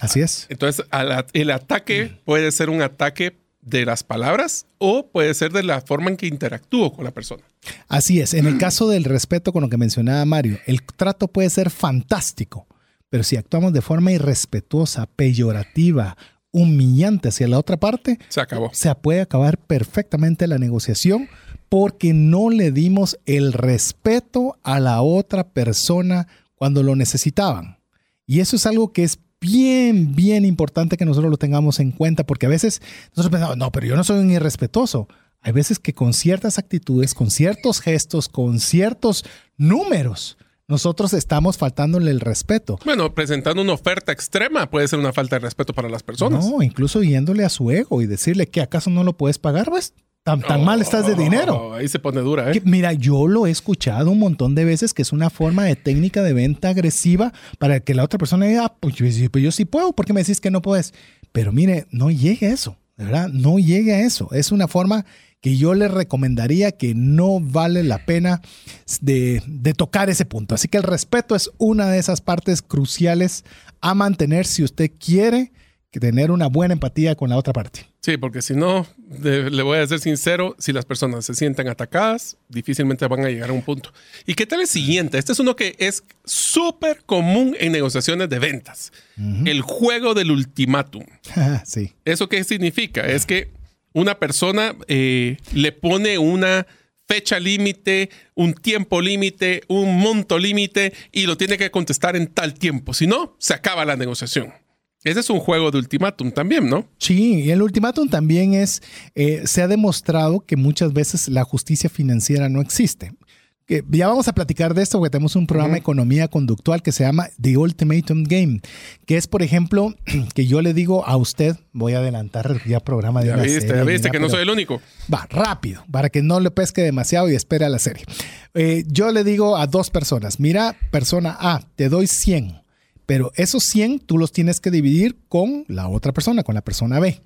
Así es. Entonces, el ataque puede ser un ataque de las palabras o puede ser de la forma en que interactúo con la persona. Así es. En el caso del respeto con lo que mencionaba Mario, el trato puede ser fantástico, pero si actuamos de forma irrespetuosa, peyorativa, humillante hacia la otra parte, Se acabó. se puede acabar perfectamente la negociación porque no le dimos el respeto a la otra persona cuando lo necesitaban. Y eso es algo que es bien, bien importante que nosotros lo tengamos en cuenta, porque a veces nosotros pensamos, no, pero yo no soy un irrespetuoso. Hay veces que con ciertas actitudes, con ciertos gestos, con ciertos números, nosotros estamos faltándole el respeto. Bueno, presentando una oferta extrema puede ser una falta de respeto para las personas. No, incluso yéndole a su ego y decirle que acaso no lo puedes pagar, pues tan, tan mal estás de dinero. Oh, ahí se pone dura, ¿eh? Que, mira, yo lo he escuchado un montón de veces que es una forma de técnica de venta agresiva para que la otra persona diga, "Ah, pues yo, sí- pues yo sí puedo, ¿por qué me decís que no puedes? Pero mire, no llegue a eso, de ¿verdad? No llegue a eso. Es una forma que yo le recomendaría que no vale la pena de, de tocar ese punto. Así que el respeto es una de esas partes cruciales a mantener si usted quiere que tener una buena empatía con la otra parte. Sí, porque si no, de- le voy a ser sincero, si las personas se sienten atacadas, difícilmente van a llegar a un punto. ¿Y qué tal el siguiente? Este es uno que es súper común en negociaciones de ventas. El juego del ultimátum. sí. ¿Eso qué significa? Es que una persona eh, le pone una fecha límite, un tiempo límite, un monto límite y lo tiene que contestar en tal tiempo. Si no, se acaba la negociación. Ese es un juego de ultimátum también, ¿no? Sí, y el ultimátum también es, eh, se ha demostrado que muchas veces la justicia financiera no existe. que ya vamos a platicar de esto porque tenemos un programa de economía conductual que se llama The Ultimatum Game, que es, por ejemplo, que yo le digo a usted, voy a adelantar ya programa de Ya una viste, serie, ya viste que no soy el único. Va, rápido, para que no le pesque demasiado y espere a la serie. Eh, yo le digo a dos personas, mira, persona A, te doy 100, pero esos 100 tú los tienes que dividir con la otra persona, con la persona B.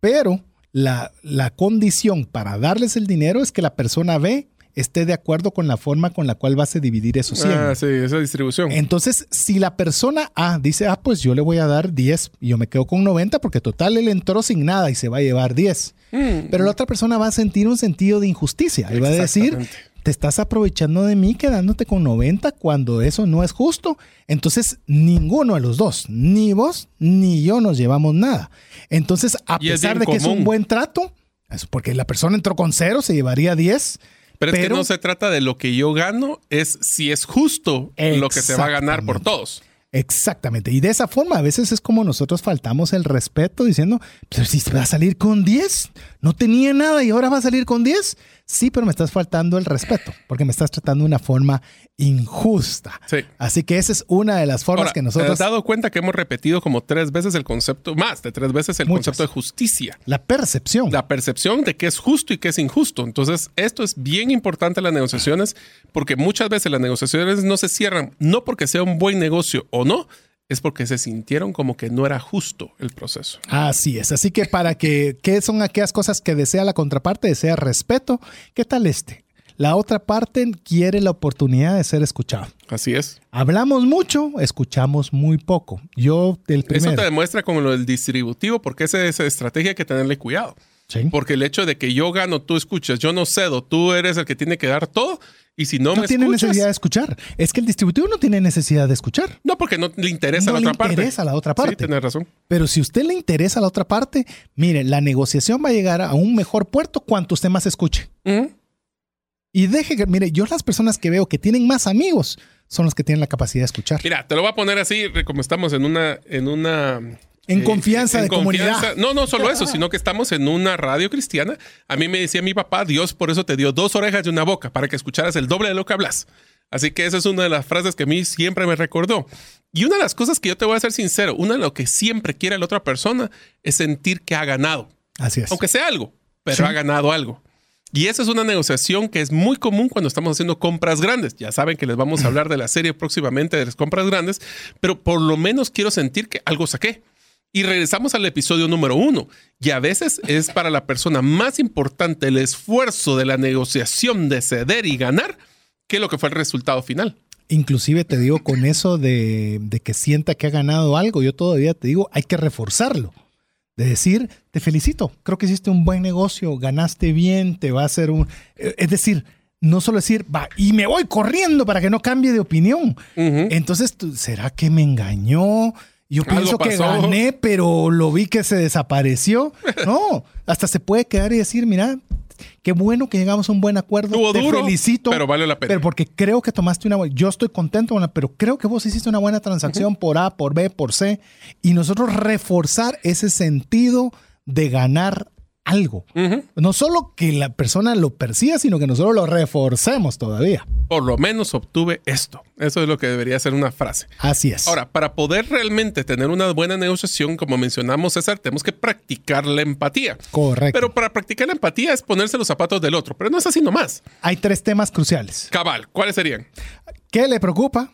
Pero la, la condición para darles el dinero es que la persona B esté de acuerdo con la forma con la cual vas a dividir esos 100. Ah, sí, esa distribución. Entonces, si la persona A dice, ah, pues yo le voy a dar 10 y yo me quedo con 90 porque total él entró sin nada y se va a llevar 10. Mm. Pero la otra persona va a sentir un sentido de injusticia y va a decir. Te estás aprovechando de mí quedándote con 90 cuando eso no es justo. Entonces, ninguno de los dos, ni vos ni yo nos llevamos nada. Entonces, a pesar de que es un buen trato, es porque la persona entró con cero, se llevaría 10. Pero, es que no se trata de lo que yo gano, es si es justo lo que se va a ganar por todos. Exactamente. Y de esa forma a veces es como nosotros faltamos el respeto diciendo, pero si va a salir con 10, no tenía nada y ahora va a salir con 10. Sí, pero me estás faltando el respeto porque me estás tratando de una forma injusta. Sí. Así que esa es una de las formas Ahora, que ¿te nosotros... has dado cuenta que hemos repetido como tres veces el concepto, más de tres veces el Muchas. concepto de justicia? La percepción. La percepción de qué es justo y qué es injusto. Entonces, esto es bien importante en las negociaciones porque muchas veces las negociaciones no se cierran, no porque sea un buen negocio o no, es porque se sintieron como que no era justo el proceso. Así es. Así que para que, ¿qué son aquellas cosas que desea la contraparte? Desea respeto. ¿Qué tal este? La otra parte quiere la oportunidad de ser escuchado. Así es. Hablamos mucho, escuchamos muy poco. Yo, Eso primero. te demuestra como lo del distributivo, porque esa, esa estrategia hay que tenerle cuidado. Sí. Porque el hecho de que yo gano, tú escuchas, yo no cedo, tú eres el que tiene que dar todo, y si no, no me tiene escuchas, necesidad de escuchar. Es que el distributivo no tiene necesidad de escuchar. no, porque no le interesa No a la le otra parte. interesa a la otra parte. Sí, tienes razón. Pero si usted le interesa a la otra parte, mire, la negociación va a llegar a un mejor puerto cuanto usted más escuche. Ujú. Y deje que, mire, yo las personas que veo que tienen más amigos son los que tienen la capacidad de escuchar. Mira, te lo voy a poner así, como estamos en una, en una En confianza de comunidad. No, no solo eso, sino que estamos en una radio cristiana. A mí me decía mi papá, Dios por eso te dio dos orejas y una boca, para que escucharas el doble de lo que hablas. Así que esa es una de las frases que a mí siempre me recordó. Y una de las cosas que yo te voy a ser sincero, una de lo que siempre quiere la otra persona es sentir que ha ganado, Así es. aunque sea algo, pero Sí. ha ganado algo. Y esa es una negociación que es muy común cuando estamos haciendo compras grandes. Ya saben que les vamos a hablar de la serie próximamente de las compras grandes, pero por lo menos quiero sentir que algo saqué. Y regresamos al episodio número uno. Y a veces es para la persona más importante el esfuerzo de la negociación de ceder y ganar que lo que fue el resultado final. Inclusive te digo con eso de, de que sienta que ha ganado algo, yo todavía te digo, hay que reforzarlo. De decir, te felicito, creo que hiciste un buen negocio, ganaste bien, te va a hacer un... eh, Es decir, no solo decir, va, y me voy corriendo para que no cambie de opinión. Ujú. Entonces, tú, ¿será que me engañó? Yo pienso que gané, pero lo vi que se desapareció. No, hasta se puede quedar y decir, mira, qué bueno que llegamos a un buen acuerdo. Estuvo te duro, felicito. pero vale la pena. Pero porque creo que tomaste una buena, yo estoy contento pero creo que vos hiciste una buena transacción por A, por B, por C. Y nosotros reforzar ese sentido de ganar algo. No solo que la persona lo perciba, sino que nosotros lo reforcemos todavía. Por lo menos obtuve esto. Eso es lo que debería ser una frase. Así es. Ahora, para poder realmente tener una buena negociación, como mencionamos, César, tenemos que practicar la empatía. Correcto. Pero para practicar la empatía es ponerse los zapatos del otro, pero no es así nomás. Hay tres temas cruciales. Cabal, ¿cuáles serían? ¿Qué le preocupa?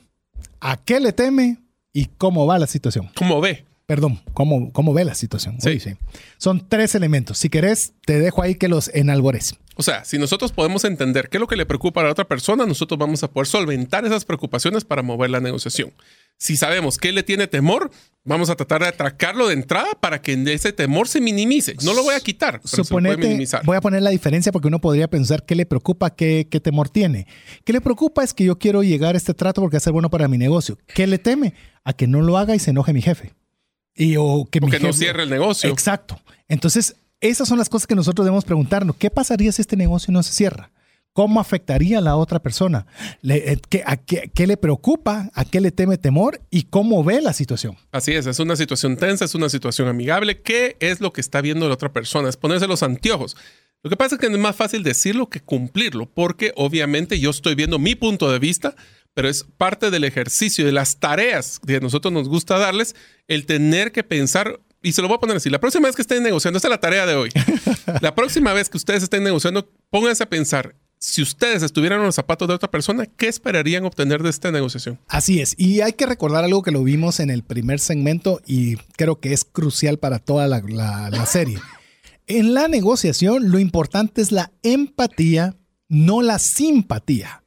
¿A qué le teme? ¿Y cómo va la situación? ¿Cómo ve? Perdón, ¿cómo, cómo ve la situación? Sí. Uy, sí. Son tres elementos. Si querés, te dejo ahí que los enalbores. O sea, si nosotros podemos entender qué es lo que le preocupa a la otra persona, nosotros vamos a poder solventar esas preocupaciones para mover la negociación. Si sabemos qué le tiene temor, vamos a tratar de atracarlo de entrada para que ese temor se minimice. No lo voy a quitar, pero se puede minimizar. voy a poner la diferencia porque uno podría pensar qué le preocupa, qué, qué temor tiene. ¿Qué le preocupa? Es que yo quiero llegar a este trato porque va a ser bueno para mi negocio. ¿Qué le teme? A que no lo haga y se enoje mi jefe. Y, o que O mi que no jefe- cierre el negocio. Exacto. Entonces, esas son las cosas que nosotros debemos preguntarnos. ¿Qué pasaría si este negocio no se cierra? ¿Cómo afectaría a la otra persona? Le- eh, ¿qué, a qué, qué le preocupa? ¿A qué le teme temor? ¿Y cómo ve la situación? Así es, es una situación tensa, es una situación amigable. ¿Qué es lo que está viendo la otra persona? Es ponerse los anteojos. Lo que pasa es que es más fácil decirlo que cumplirlo, porque obviamente yo estoy viendo mi punto de vista, pero es parte del ejercicio, de las tareas que a nosotros nos gusta darles, el tener que pensar, y se lo voy a poner así, la próxima vez que estén negociando, esta es la tarea de hoy, la próxima vez que ustedes estén negociando, pónganse a pensar, si ustedes estuvieran en los zapatos de otra persona, ¿qué esperarían obtener de esta negociación? Así es. Y hay que recordar algo que lo vimos en el primer segmento y creo que es crucial para toda la, la serie. En la negociación, lo importante es la empatía, no la simpatía.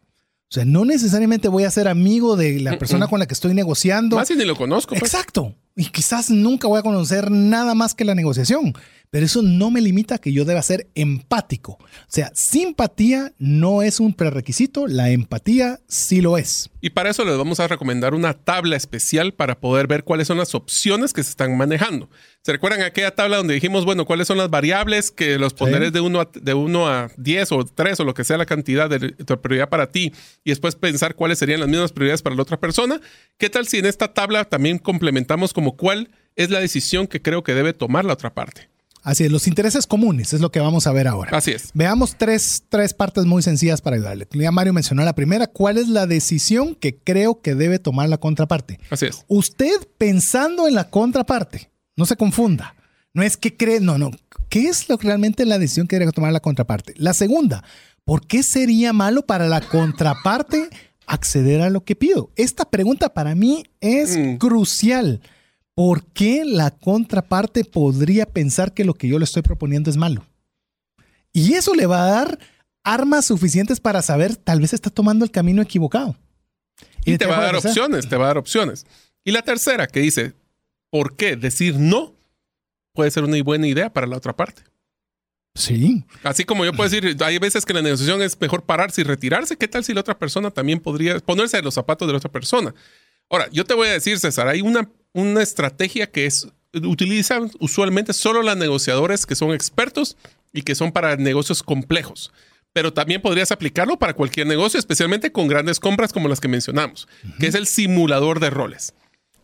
O sea, no necesariamente voy a ser amigo de la persona con la que estoy negociando. Más si ni lo conozco. Pues. Exacto. Y quizás nunca voy a conocer nada más que la negociación pero eso no me limita a que yo deba ser empático. O sea, simpatía no es un prerequisito, la empatía sí lo es. Y para eso les vamos a recomendar una tabla especial para poder ver cuáles son las opciones que se están manejando. ¿Se recuerdan aquella tabla donde dijimos, bueno, cuáles son las variables que los poneres de 1 a, de uno a 10 o 3 o lo que sea la cantidad de, de prioridad para ti y después pensar cuáles serían las mismas prioridades para la otra persona? ¿Qué tal si en esta tabla también complementamos como cuál es la decisión que creo que debe tomar la otra parte? Así es, los intereses comunes es lo que vamos a ver ahora. Así es. Veamos tres, tres partes muy sencillas para ayudarle. Ya Mario mencionó la primera, ¿cuál es la decisión que creo que debe tomar la contraparte? Así es. Usted pensando en la contraparte, no se confunda. No es que cree, no, no. ¿Qué es lo, realmente la decisión que debe tomar la contraparte? La segunda, ¿por qué sería malo para la contraparte acceder a lo que pido? Esta pregunta para mí es mm. crucial. ¿Por qué la contraparte podría pensar que lo que yo le estoy proponiendo es malo? Y eso le va a dar armas suficientes para saber, tal vez está tomando el camino equivocado. Y, te, va a dar opciones, te va a dar opciones. Y la tercera que dice, ¿por qué decir no puede ser una buena idea para la otra parte? Sí. Así como yo puedo decir, hay veces que la negociación es mejor pararse y retirarse. ¿Qué tal si la otra persona también podría ponerse en los zapatos de la otra persona? Ahora, yo te voy a decir, César, hay una una estrategia que es utilizan usualmente solo los negociadores que son expertos y que son para negocios complejos. Pero también podrías aplicarlo para cualquier negocio, especialmente con grandes compras como las que mencionamos, que es el simulador de roles.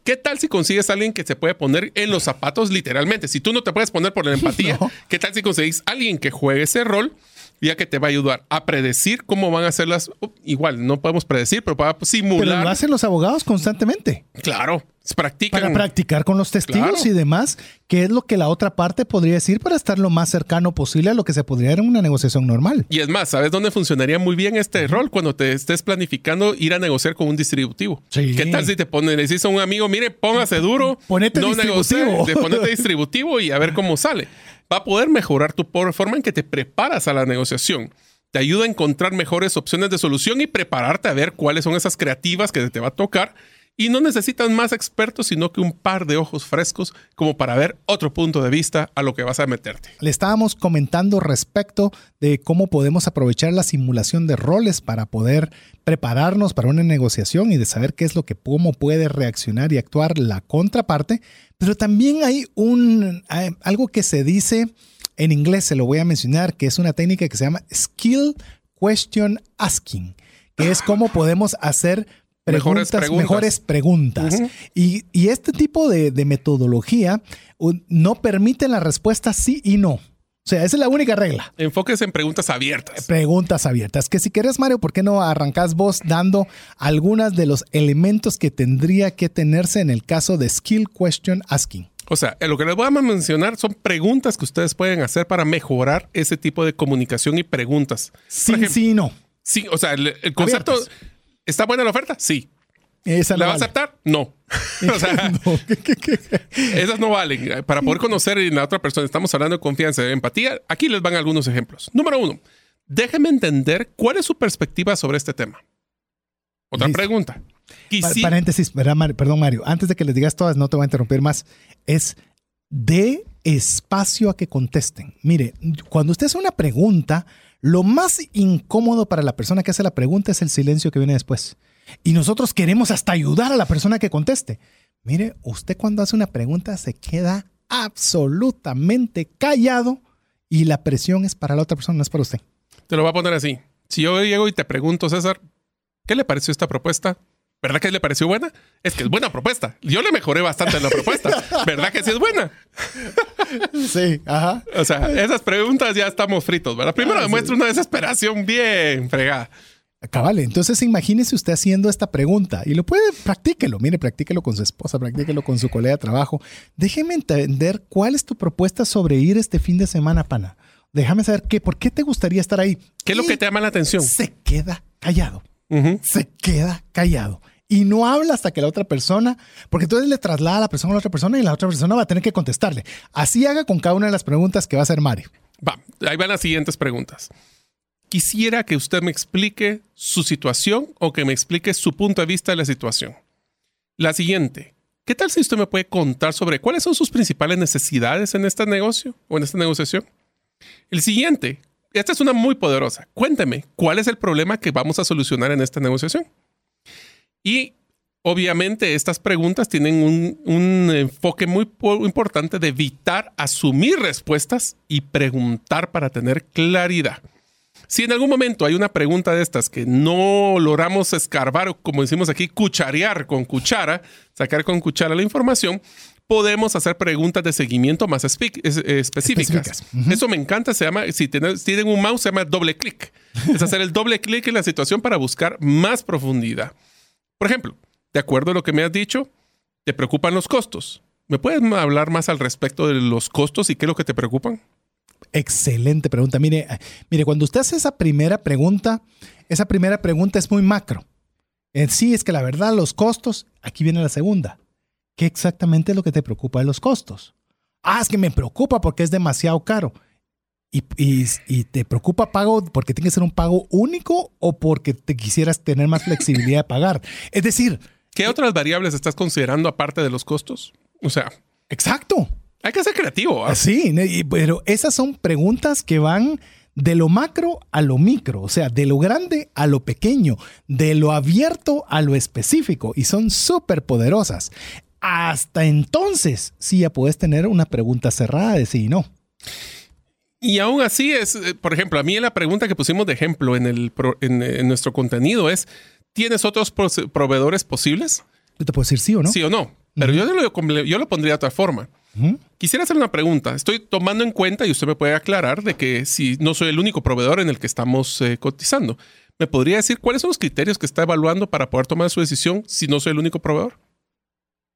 ¿Qué tal si consigues a alguien que se puede poner en los zapatos literalmente? Si tú no te puedes poner por la empatía, ¿qué tal si conseguís a alguien que juegue ese rol? Ya que te va a ayudar a predecir cómo van a ser las. Igual, no podemos predecir, pero para simular. Pero lo hacen los abogados constantemente. Claro, practican. Para practicar con los testigos y demás, qué es lo que la otra parte podría decir para estar lo más cercano posible a lo que se podría en una negociación normal. Y es más, ¿sabes dónde funcionaría muy bien este rol? Cuando te estés planificando ir a negociar con un distributivo. ¿Qué tal si te pones, le dices a un amigo, mire, póngase duro, ponete no distributivo. ponete distributivo y a ver cómo sale? Va a poder mejorar tu forma en que te preparas a la negociación. Te ayuda a encontrar mejores opciones de solución y prepararte a ver cuáles son esas creativas que te va a tocar y no necesitan más expertos, sino que un par de ojos frescos como para ver otro punto de vista a lo que vas a meterte. Le estábamos comentando respecto de cómo podemos aprovechar la simulación de roles para poder prepararnos para una negociación y de saber qué es lo que, cómo puede reaccionar y actuar la contraparte. Pero también hay un, algo que se dice en inglés, se lo voy a mencionar, que es una técnica que se llama Skill Question Asking, que es cómo podemos hacer preguntas, mejores preguntas. y, este tipo de, metodología no permite la respuesta sí y no. O sea, esa es la única regla. Enfoques en preguntas abiertas. Preguntas abiertas. Que si quieres, Mario, ¿por qué no arrancas vos dando algunas de los elementos que tendría que tenerse en el caso de Skill Question Asking? O sea, lo que les voy a mencionar son preguntas que ustedes pueden hacer para mejorar ese tipo de comunicación y preguntas. Sí, sí, no. Sí, o sea, el, concepto... ¿Está buena la oferta? Sí. ¿La va a aceptar? No. o sea, esas no valen. Para poder conocer a la otra persona, estamos hablando de confianza, de empatía. Aquí les van algunos ejemplos. Número uno, déjeme entender cuál es su perspectiva sobre este tema. Otra pregunta. Paréntesis, perdón Mario, antes de que les digas todas, no te voy a interrumpir más. Es de espacio a que contesten. Mire, cuando usted hace una pregunta, lo más incómodo para la persona que hace la pregunta es el silencio que viene después. Y nosotros queremos hasta ayudar a la persona que conteste. Mire, usted cuando hace una pregunta se queda absolutamente callado y la presión es para la otra persona, no es para usted. Te lo voy a poner así. Si yo llego y te pregunto, César, ¿qué le pareció esta propuesta? ¿Verdad que le pareció buena? Es que es buena propuesta. Yo le mejoré bastante en la propuesta. ¿Verdad que sí es buena? Sí, ajá. O sea, esas preguntas ya estamos fritos, ¿verdad? Primero Ah, demuestra una desesperación bien fregada. Cabal, entonces imagínese usted haciendo esta pregunta y lo puede, practíquelo, mire, practíquelo con su esposa, practíquelo con su colega de trabajo. Déjeme entender cuál es tu propuesta sobre ir este fin de semana, pana. Déjame saber qué, por qué te gustaría estar ahí. ¿Qué es lo que te llama la atención? Se queda callado, se queda callado. Y no habla hasta que la otra persona, porque entonces le traslada a la persona a la otra persona y la otra persona va a tener que contestarle. Así haga con cada una de las preguntas que va a hacer Mario. Va, ahí van las siguientes preguntas. Quisiera que usted me explique su situación o que me explique su punto de vista de la situación. La siguiente. ¿Qué tal si usted me puede contar sobre cuáles son sus principales necesidades en este negocio o en esta negociación? El siguiente. Esta es una muy poderosa. Cuénteme, ¿cuál es el problema que vamos a solucionar en esta negociación? Y obviamente estas preguntas tienen un, un enfoque muy po- importante de evitar asumir respuestas y preguntar para tener claridad. Si en algún momento hay una pregunta de estas que no logramos escarbar, o como decimos aquí, cucharear con cuchara, sacar con cuchara la información, podemos hacer preguntas de seguimiento más espe- es- específicas. Específicas. Eso me encanta, se llama, si tienen, si tienen un mouse, se llama doble clic. Es hacer el doble clic en la situación para buscar más profundidad. Por ejemplo, de acuerdo a lo que me has dicho, te preocupan los costos. ¿Me puedes hablar más al respecto de los costos y qué es lo que te preocupan? Excelente pregunta. Mire, eh, mire, cuando usted hace esa primera pregunta, esa primera pregunta es muy macro. En sí, es que la verdad, los costos, aquí viene la segunda. ¿Qué exactamente es lo que te preocupa de los costos? Ah, es que me preocupa porque es demasiado caro. ¿Y, y, y te preocupa pago porque tiene que ser un pago único o porque te quisieras tener más flexibilidad de pagar? Es decir, ¿Qué otras variables estás considerando aparte de los costos? O sea, exacto. hay que ser creativo. ¿ah? Sí, pero esas son preguntas que van de lo macro a lo micro, o sea, de lo grande a lo pequeño, de lo abierto a lo específico, y son súper poderosas. Hasta entonces, sí ya puedes tener una pregunta cerrada de sí y no. Y aún así es, eh, por ejemplo, a mí la pregunta que pusimos de ejemplo en, el pro- en, en nuestro contenido es, ¿tienes otros proveedores posibles? Yo te puedo decir sí o no. Sí o no. Pero yo, lo, yo lo pondría de otra forma. Quisiera hacer una pregunta. Estoy tomando en cuenta, y usted me puede aclarar, de que si no soy el único proveedor en el que estamos eh, cotizando, ¿me podría decir cuáles son los criterios que está evaluando para poder tomar su decisión si no soy el único proveedor?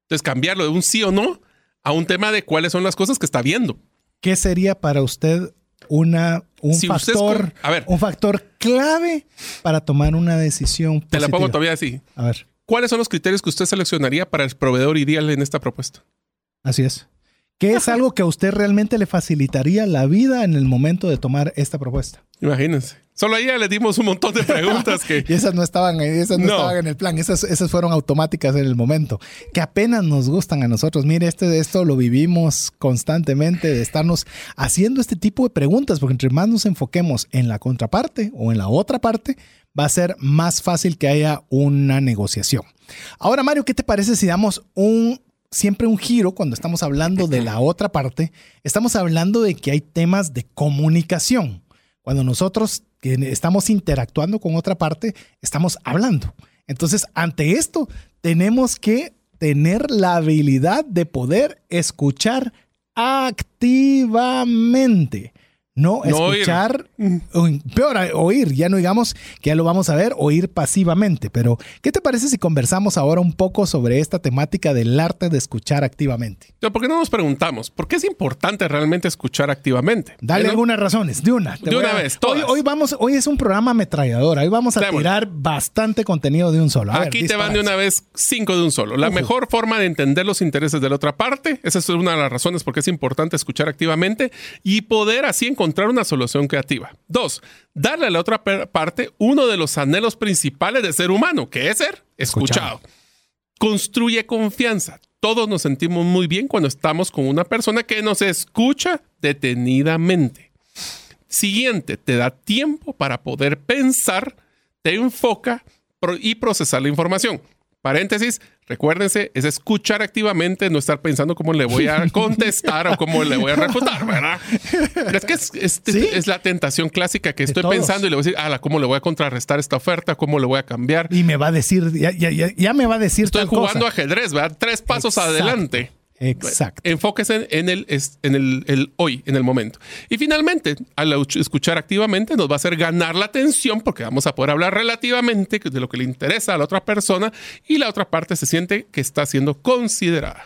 Entonces, cambiarlo de un sí o no a un tema de cuáles son las cosas que está viendo. ¿Qué sería para usted una, un, Si factor, esco- a ver. un factor clave para tomar una decisión Te la pongo positiva? todavía así. A ver, ¿Cuáles son los criterios que usted seleccionaría para el proveedor ideal en esta propuesta? así es. ¿Qué es algo que a usted realmente le facilitaría la vida en el momento de tomar esta propuesta? Imagínense. Solo ahí ya le dimos un montón de preguntas que... Y esas no estaban, esas no, No. estaban en el plan, esas, esas fueron automáticas en el momento, que apenas nos gustan a nosotros. Mire, este, esto lo vivimos constantemente, de estarnos haciendo este tipo de preguntas, porque entre más nos enfoquemos en la contraparte o en la otra parte, va a ser más fácil que haya una negociación. Ahora, Mario, ¿qué te parece si damos un siempre un giro cuando estamos hablando de la otra parte? Estamos hablando de que hay temas de comunicación. Cuando nosotros estamos interactuando con otra parte, estamos hablando. Entonces, ante esto, tenemos que tener la habilidad de poder escuchar activamente. No, No oír. escuchar, o peor, oír, ya no digamos que ya lo vamos a ver, oír pasivamente. Pero, ¿qué te parece si conversamos ahora un poco sobre esta temática del arte de escuchar activamente? ¿Por qué no nos preguntamos? ¿Por qué es importante realmente escuchar activamente? Dale ¿Eh, no? algunas razones, de una. Te De una a- vez, Hoy, todas. hoy vamos, hoy es un programa ametralladora. Hoy vamos a Démosle. tirar bastante contenido de un solo. A ver, Aquí te van de una vez cinco de un solo. La mejor forma de entender los intereses de la otra parte, esa es una de las razones por qué es importante escuchar activamente y poder así encontrar una solución creativa. Dos, darle a la otra parte uno de los anhelos principales del ser humano, que es ser escuchado. Escuchado. Construye confianza. Todos nos sentimos muy bien cuando estamos con una persona que nos escucha detenidamente. Siguiente, te da tiempo para poder pensar, te enfoca y procesar la información. Paréntesis, recuérdense, es escuchar activamente, no estar pensando cómo le voy a contestar o cómo le voy a refutar, ¿verdad? Es que es, es- Sí. es la tentación clásica que estoy pensando y le voy a decir, ala, ¿cómo le voy a contrarrestar esta oferta? ¿Cómo le voy a cambiar? Y me va a decir, ya, ya, ya, ya me va a decir Estoy tal jugando cosa. ajedrez, ¿verdad? Tres pasos Exacto. adelante. Exacto. Enfóquese en el, en el, hoy, en el momento. Y finalmente, al escuchar activamente, nos va a hacer ganar la atención porque vamos a poder hablar relativamente de lo que le interesa a la otra persona y la otra parte se siente que está siendo considerada.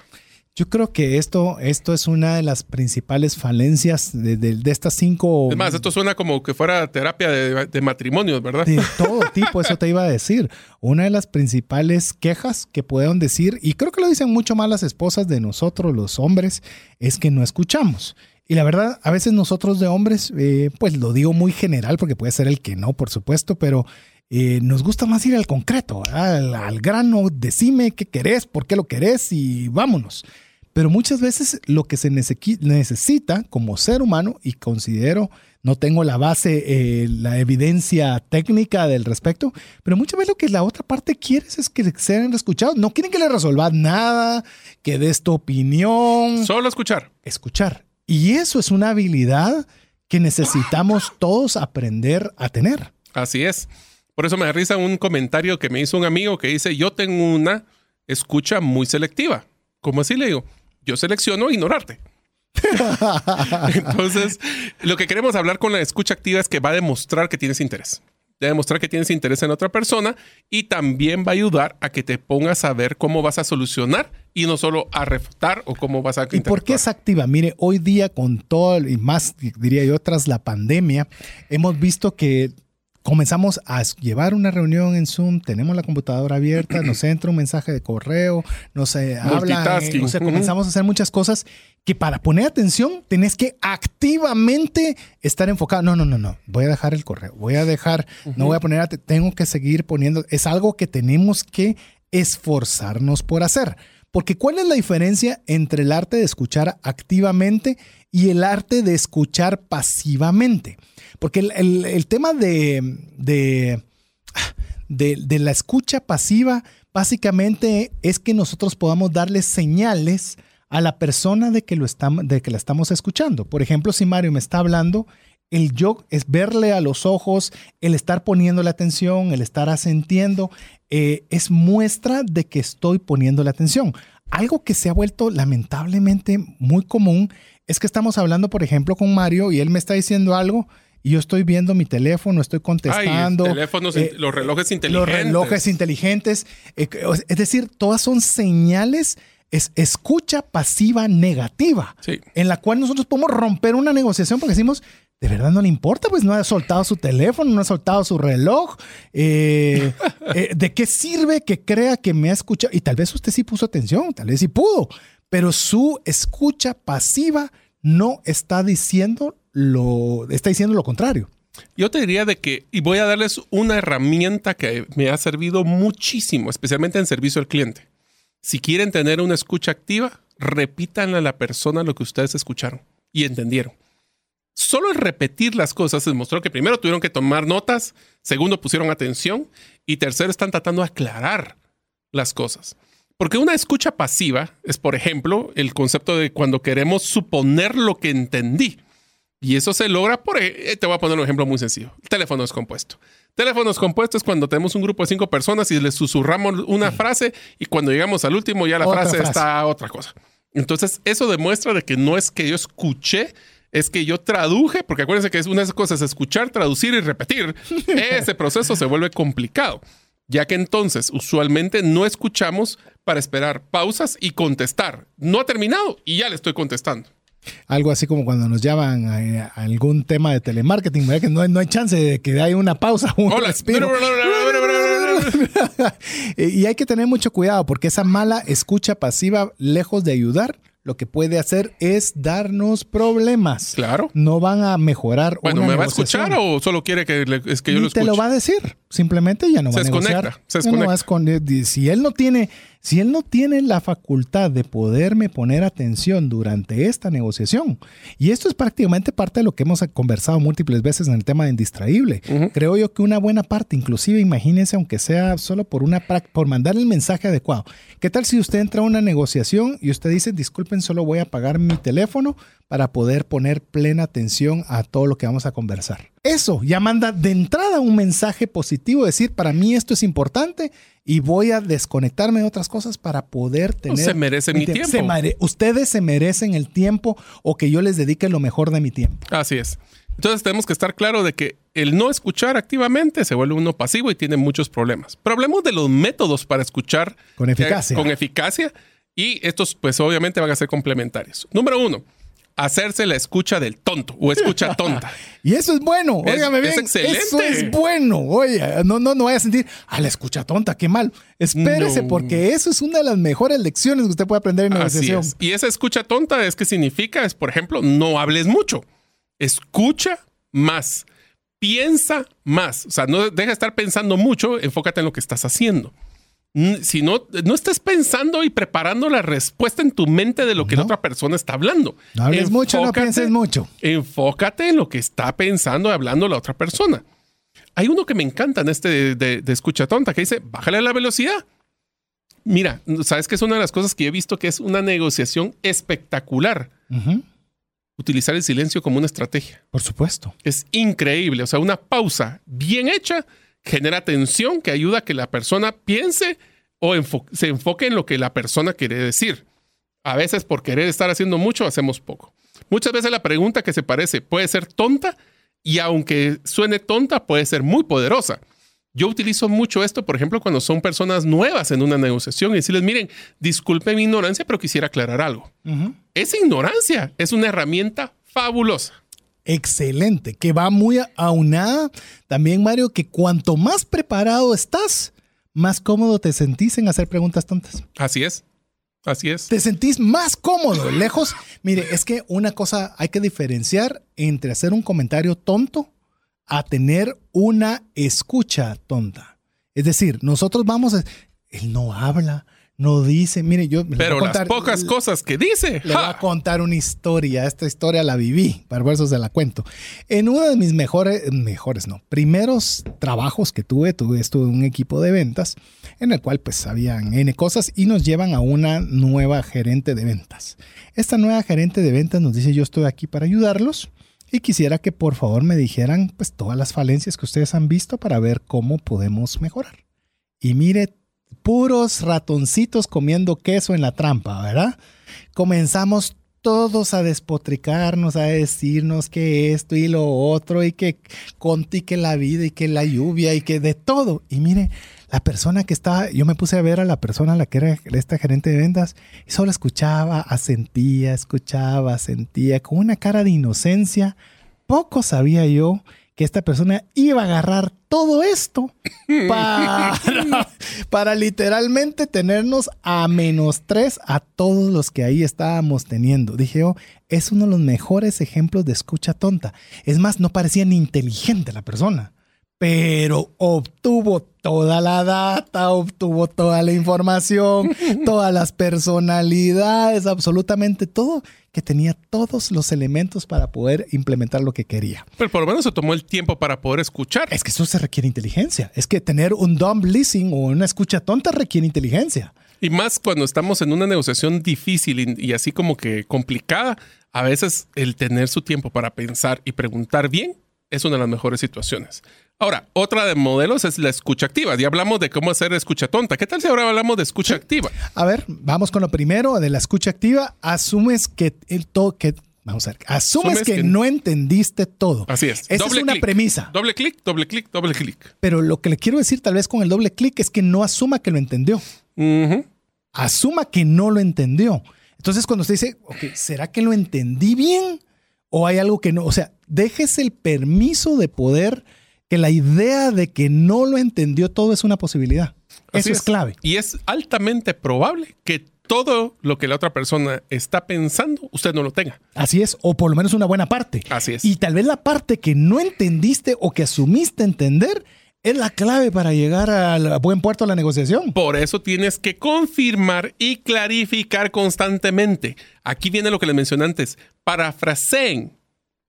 Yo creo que esto, esto es una de las principales falencias de, de- de estas cinco. Es más, esto suena como que fuera terapia de, de matrimonios, ¿verdad? de todo tipo, eso te iba a decir. Una de las principales quejas que puedan decir, y creo que lo dicen mucho más las esposas de nosotros, los hombres, es que no escuchamos. Y la verdad, a veces nosotros de hombres, eh, pues lo digo muy general, porque puede ser el que no, por supuesto, pero eh, nos gusta más ir al concreto, al, al grano, decime qué querés, por qué lo querés y vámonos. Pero muchas veces lo que se necesita como ser humano, y considero, no tengo la base, eh, la evidencia técnica del respecto, pero muchas veces lo que la otra parte quiere es que sean escuchados. No quieren que le resolvas nada, que des tu opinión, Solo escuchar. escuchar. Y eso es una habilidad que necesitamos todos aprender a tener. Así es. Por eso me da risa un comentario que me hizo un amigo que dice, yo tengo una escucha muy selectiva. ¿Cómo así le digo? Yo selecciono ignorarte. Entonces, lo que queremos hablar con la escucha activa es que va a demostrar que tienes interés. Va a demostrar que tienes interés en otra persona y también va a ayudar a que te pongas a ver cómo vas a solucionar y no solo a refutar o cómo vas a ¿Y por qué es activa? Mire, hoy día con todo, y más diría yo, tras la pandemia, hemos visto que comenzamos a llevar una reunión en Zoom, tenemos la computadora abierta, nos entra un mensaje de correo, nos eh, hablan, eh, o sea, comenzamos a hacer muchas cosas que para poner atención tenés que activamente estar enfocado. No, no, no, no, voy a dejar el correo, voy a dejar, no voy a poner, tengo que seguir poniendo, es algo que tenemos que esforzarnos por hacer. Porque ¿cuál es la diferencia entre el arte de escuchar activamente y el arte de escuchar pasivamente? Porque el, el- tema de, de, de- la escucha pasiva básicamente es que nosotros podamos darle señales a la persona de que, lo de que la estamos escuchando. Por ejemplo, si Mario me está hablando, el yo es verle a los ojos, el estar poniendo la atención, el estar asentiendo, eh, es muestra de que estoy poniendo la atención. Algo que se ha vuelto lamentablemente muy común es que estamos hablando, por ejemplo, con Mario y él me está diciendo algo y yo estoy viendo mi teléfono, estoy Ay, contestando. teléfonos, eh, los relojes inteligentes. Los relojes inteligentes. eh, es decir, todas son señales, es escucha pasiva negativa, Sí. en la cual nosotros podemos romper una negociación porque decimos, de verdad no le importa, pues no ha soltado su teléfono, no ha soltado su reloj. eh, eh, ¿De qué sirve que crea que me ha escuchado? Y tal vez usted sí puso atención, tal vez sí pudo, pero su escucha pasiva no está diciendo lo, está diciendo lo contrario. Yo te diría de que, y voy a darles una herramienta que me ha servido muchísimo, especialmente en servicio al cliente. Si quieren tener una escucha activa, repítanle a la persona lo que ustedes escucharon y entendieron. Solo el repetir las cosas demostró que primero tuvieron que tomar notas, segundo pusieron atención y tercero están tratando de aclarar las cosas. Porque una escucha pasiva es, por ejemplo, el concepto de cuando queremos suponer lo que entendí. Y eso se logra por... eh, Te voy a poner un ejemplo muy sencillo. El teléfono descompuesto. Teléfono descompuesto es cuando tenemos un grupo de cinco personas y les susurramos una frase y cuando llegamos al último ya la frase, frase. está otra cosa. Entonces, eso demuestra de que no es que yo escuché, es que yo traduje, porque acuérdense que es una cosa es escuchar, traducir y repetir. Ese proceso se vuelve complicado, ya que entonces usualmente no escuchamos para esperar pausas y contestar. No ha terminado y ya le estoy contestando. Algo así como cuando nos llaman a, a algún tema de telemarketing, ¿verdad? Que no hay, no hay chance de que haya una pausa, un Hola. y hay que tener mucho cuidado porque esa mala escucha pasiva, lejos de ayudar, lo que puede hacer es darnos problemas. Claro. No van a mejorar. Bueno, una ¿me va a escuchar o solo quiere que, le- es que yo Ni lo escuche? te lo va a decir. Simplemente ya no Se va a desconecta, negociar. se Ya no va a desconecta. esconder- Si él no tiene, si él no tiene la facultad de poderme poner atención durante esta negociación, y esto es prácticamente parte de lo que hemos conversado múltiples veces en el tema de indistraíble, creo yo que una buena parte, inclusive imagínense, aunque sea solo por, una, por mandar el mensaje adecuado, ¿qué tal si usted entra a una negociación y usted dice, disculpen, solo voy a pagar mi teléfono para poder poner plena atención a todo lo que vamos a conversar? Eso ya manda de entrada un mensaje positivo, decir, para mí esto es importante y voy a desconectarme de otras cosas para poder tener... se merece mi tiempo. ustedes se merecen el tiempo o que yo les dedique lo mejor de mi tiempo. Así es. Entonces tenemos que estar claro de que el no escuchar activamente se vuelve uno pasivo y tiene muchos problemas. Pero hablemos de los métodos para escuchar con eficacia. con eficacia y estos pues obviamente van a ser complementarios. Número uno, hacerse la escucha del tonto o escucha tonta. y eso es bueno, óigame bien. Es excelente. Eso es bueno. Oye, no, no, no vaya a sentir, a la escucha tonta, qué mal. Espérese, porque eso es una de las mejores lecciones que usted puede aprender en negociación. Así Y esa escucha tonta es que significa, es por ejemplo, no hables mucho. Escucha más. Piensa más. O sea, no deja de estar pensando mucho, enfócate en lo que estás haciendo si no, no estés pensando y preparando la respuesta en tu mente de lo que la otra persona está hablando. No hables mucho, no pienses mucho. Enfócate en lo que está pensando y hablando la otra persona. Hay uno que me encanta en este de, escucha tonta que dice, bájale la velocidad. Mira, sabes que es una de las cosas que he visto que es una negociación espectacular. Utilizar el silencio como una estrategia. Por supuesto. Es increíble. O sea, una pausa bien hecha genera tensión que ayuda a que la persona piense o se enfoque en lo que la persona quiere decir. A veces por querer estar haciendo mucho, hacemos poco. Muchas veces la pregunta que se parece puede ser tonta y aunque suene tonta, puede ser muy poderosa. Yo utilizo mucho esto, por ejemplo, cuando son personas nuevas en una negociación y decirles, miren, disculpe mi ignorancia, pero quisiera aclarar algo. Esa ignorancia es una herramienta fabulosa excelente, que va muy aunada también, Mario, que cuanto más preparado estás, más cómodo te sentís en hacer preguntas tontas. Así es. Así es. Te sentís más cómodo, lejos. Mire, es que una cosa hay que diferenciar entre hacer un comentario tonto a tener una escucha tonta. Es decir, nosotros vamos a... Él no habla, no dice, mire, yo... Pero las pocas cosas que dice. Le voy a contar una historia. Esta historia la viví, para versos de la cuento. En uno de mis mejores, mejores no, primeros trabajos que tuve, tuve, estuve en un equipo de ventas en el cual pues habían N cosas y nos llevan a una nueva gerente de ventas. Esta nueva gerente de ventas nos dice, yo estoy aquí para ayudarlos y quisiera que por favor me dijeran pues todas las falencias que ustedes han visto para ver cómo podemos mejorar. Y mire, puros ratoncitos comiendo queso en la trampa, ¿verdad? Comenzamos todos a despotricarnos, a decirnos que esto y lo otro, y que conti que la vida, y que la lluvia, y que de todo. Y mire, la persona que estaba, yo me puse a ver a la persona, la que era esta gerente de ventas, y solo escuchaba, asentía, escuchaba, asentía, con una cara de inocencia. Poco sabía yo que esta persona iba a agarrar todo esto para, para literalmente tenernos a menos tres a todos los que ahí estábamos teniendo. Dije yo, es uno de los mejores ejemplos de escucha tonta. Es más, no parecía ni inteligente la persona pero obtuvo toda la data, obtuvo toda la información, todas las personalidades, absolutamente todo, que tenía todos los elementos para poder implementar lo que quería. Pero por lo menos se tomó el tiempo para poder escuchar. Es que eso se requiere inteligencia. Es que tener un dumb listening o una escucha tonta requiere inteligencia. Y más cuando estamos en una negociación difícil y así como que complicada, a veces el tener su tiempo para pensar y preguntar bien es una de las mejores situaciones. Ahora, otra de modelos es la escucha activa. Ya hablamos de cómo hacer escucha tonta. ¿Qué tal si ahora hablamos de escucha activa? A ver, vamos con lo primero de la escucha activa. Asumes que el todo que Vamos a ver. Asumes, que, no entendiste todo. Así es. Esa es una premisa. Doble clic, doble clic, doble clic. Pero lo que le quiero decir tal vez con el doble clic es que no asuma que lo entendió. Asuma que no lo entendió. Entonces cuando usted dice, ok, ¿será que lo entendí bien? ¿O hay algo que no? O sea, dejes el permiso de poder que la idea de que no lo entendió todo es una posibilidad. Eso es. clave. Y es altamente probable que todo lo que la otra persona está pensando, usted no lo tenga. Así es, o por lo menos una buena parte. Así es. Y tal vez la parte que no entendiste o que asumiste entender es la clave para llegar al buen puerto de la negociación. Por eso tienes que confirmar y clarificar constantemente. Aquí viene lo que les mencioné antes. Parafraseen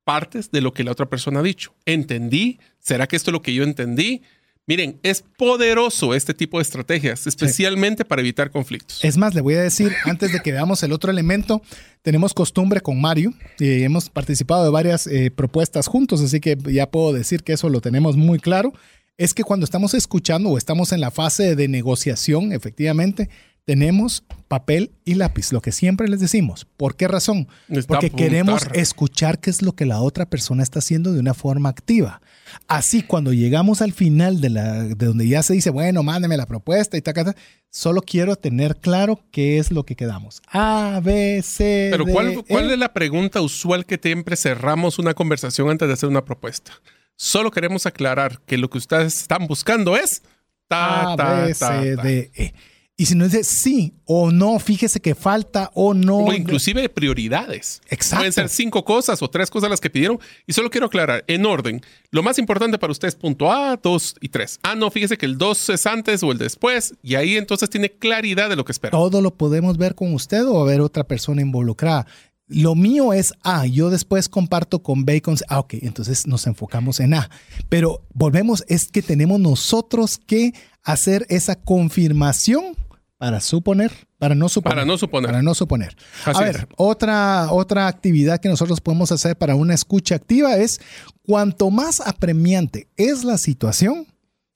partes de lo que la otra persona ha dicho. ¿Entendí? ¿Será que esto es lo que yo entendí? Miren, es poderoso este tipo de estrategias, especialmente para evitar conflictos. Es más, le voy a decir, antes de que veamos el otro elemento, tenemos costumbre con Mario y hemos participado de varias eh, propuestas juntos, así que ya puedo decir que eso lo tenemos muy claro. Es que cuando estamos escuchando o estamos en la fase de negociación, efectivamente, tenemos papel y lápiz, lo que siempre les decimos. ¿Por qué razón? Porque queremos escuchar qué es lo que la otra persona está haciendo de una forma activa. Así, cuando llegamos al final de, la, de donde ya se dice, bueno, mándeme la propuesta y tal, solo quiero tener claro qué es lo que quedamos. A, B, C. Pero ¿cuál, ¿cuál es la pregunta usual que siempre cerramos una conversación antes de hacer una propuesta? Solo queremos aclarar que lo que ustedes están buscando es ta, A, ta, B, C, D, E. Y si no dice sí o no, fíjese que falta o no. O inclusive prioridades. Exacto. Pueden ser cinco cosas o tres cosas las que pidieron. Y solo quiero aclarar, en orden, lo más importante para usted es punto A, dos y tres. Ah, no, fíjese que el dos es antes o el después. Y ahí entonces tiene claridad de lo que espera. Todo lo podemos ver con usted o ver otra persona involucrada. Lo mío es A, yo después comparto con Bacon. Ah, ok, entonces nos enfocamos en A. Pero volvemos, es que tenemos nosotros que hacer esa confirmación para suponer, para no suponer. Para no suponer. Para no suponer. a ver, otra, otra actividad que nosotros podemos hacer para una escucha activa es cuanto más apremiante es la situación,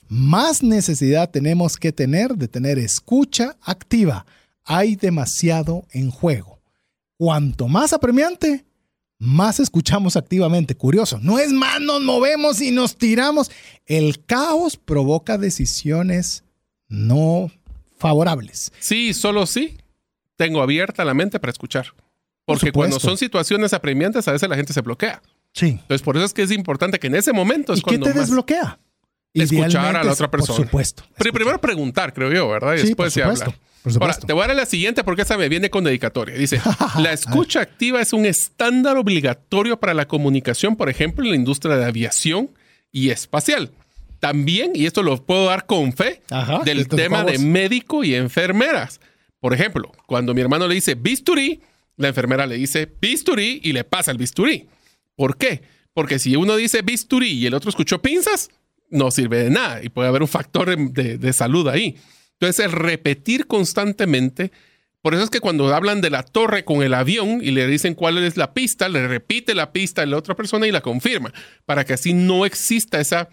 más necesidad tenemos que tener de tener escucha activa. Hay demasiado en juego. Cuanto más apremiante, más escuchamos activamente. Curioso, no es más, nos movemos y nos tiramos. El caos provoca decisiones no favorables. Sí, solo sí. Tengo abierta la mente para escuchar. Porque cuando son situaciones apremiantes, a veces la gente se bloquea. Sí. Entonces, por eso es que es importante que en ese momento es ¿Y qué te desbloquea? Escuchar a la otra persona. Por supuesto. Pero primero preguntar, creo yo, ¿verdad? Y después por hablar. Ahora, te voy a dar la siguiente porque esa me viene con dedicatoria. Dice, la escucha activa es un estándar obligatorio para la comunicación, por ejemplo, en la industria de aviación y espacial también, y esto lo puedo dar con fe, del tema de médico y enfermeras. Por ejemplo, cuando mi hermano le dice bisturí, la enfermera le dice bisturí y le pasa el bisturí. ¿Por qué? Porque si uno dice bisturí y el otro escuchó pinzas, no sirve de nada y puede haber un factor de, de salud ahí. Entonces, el repetir constantemente por eso es que cuando hablan de la torre con el avión y le dicen cuál es la pista, le repite la pista a la otra persona y la confirma, para que así no exista esa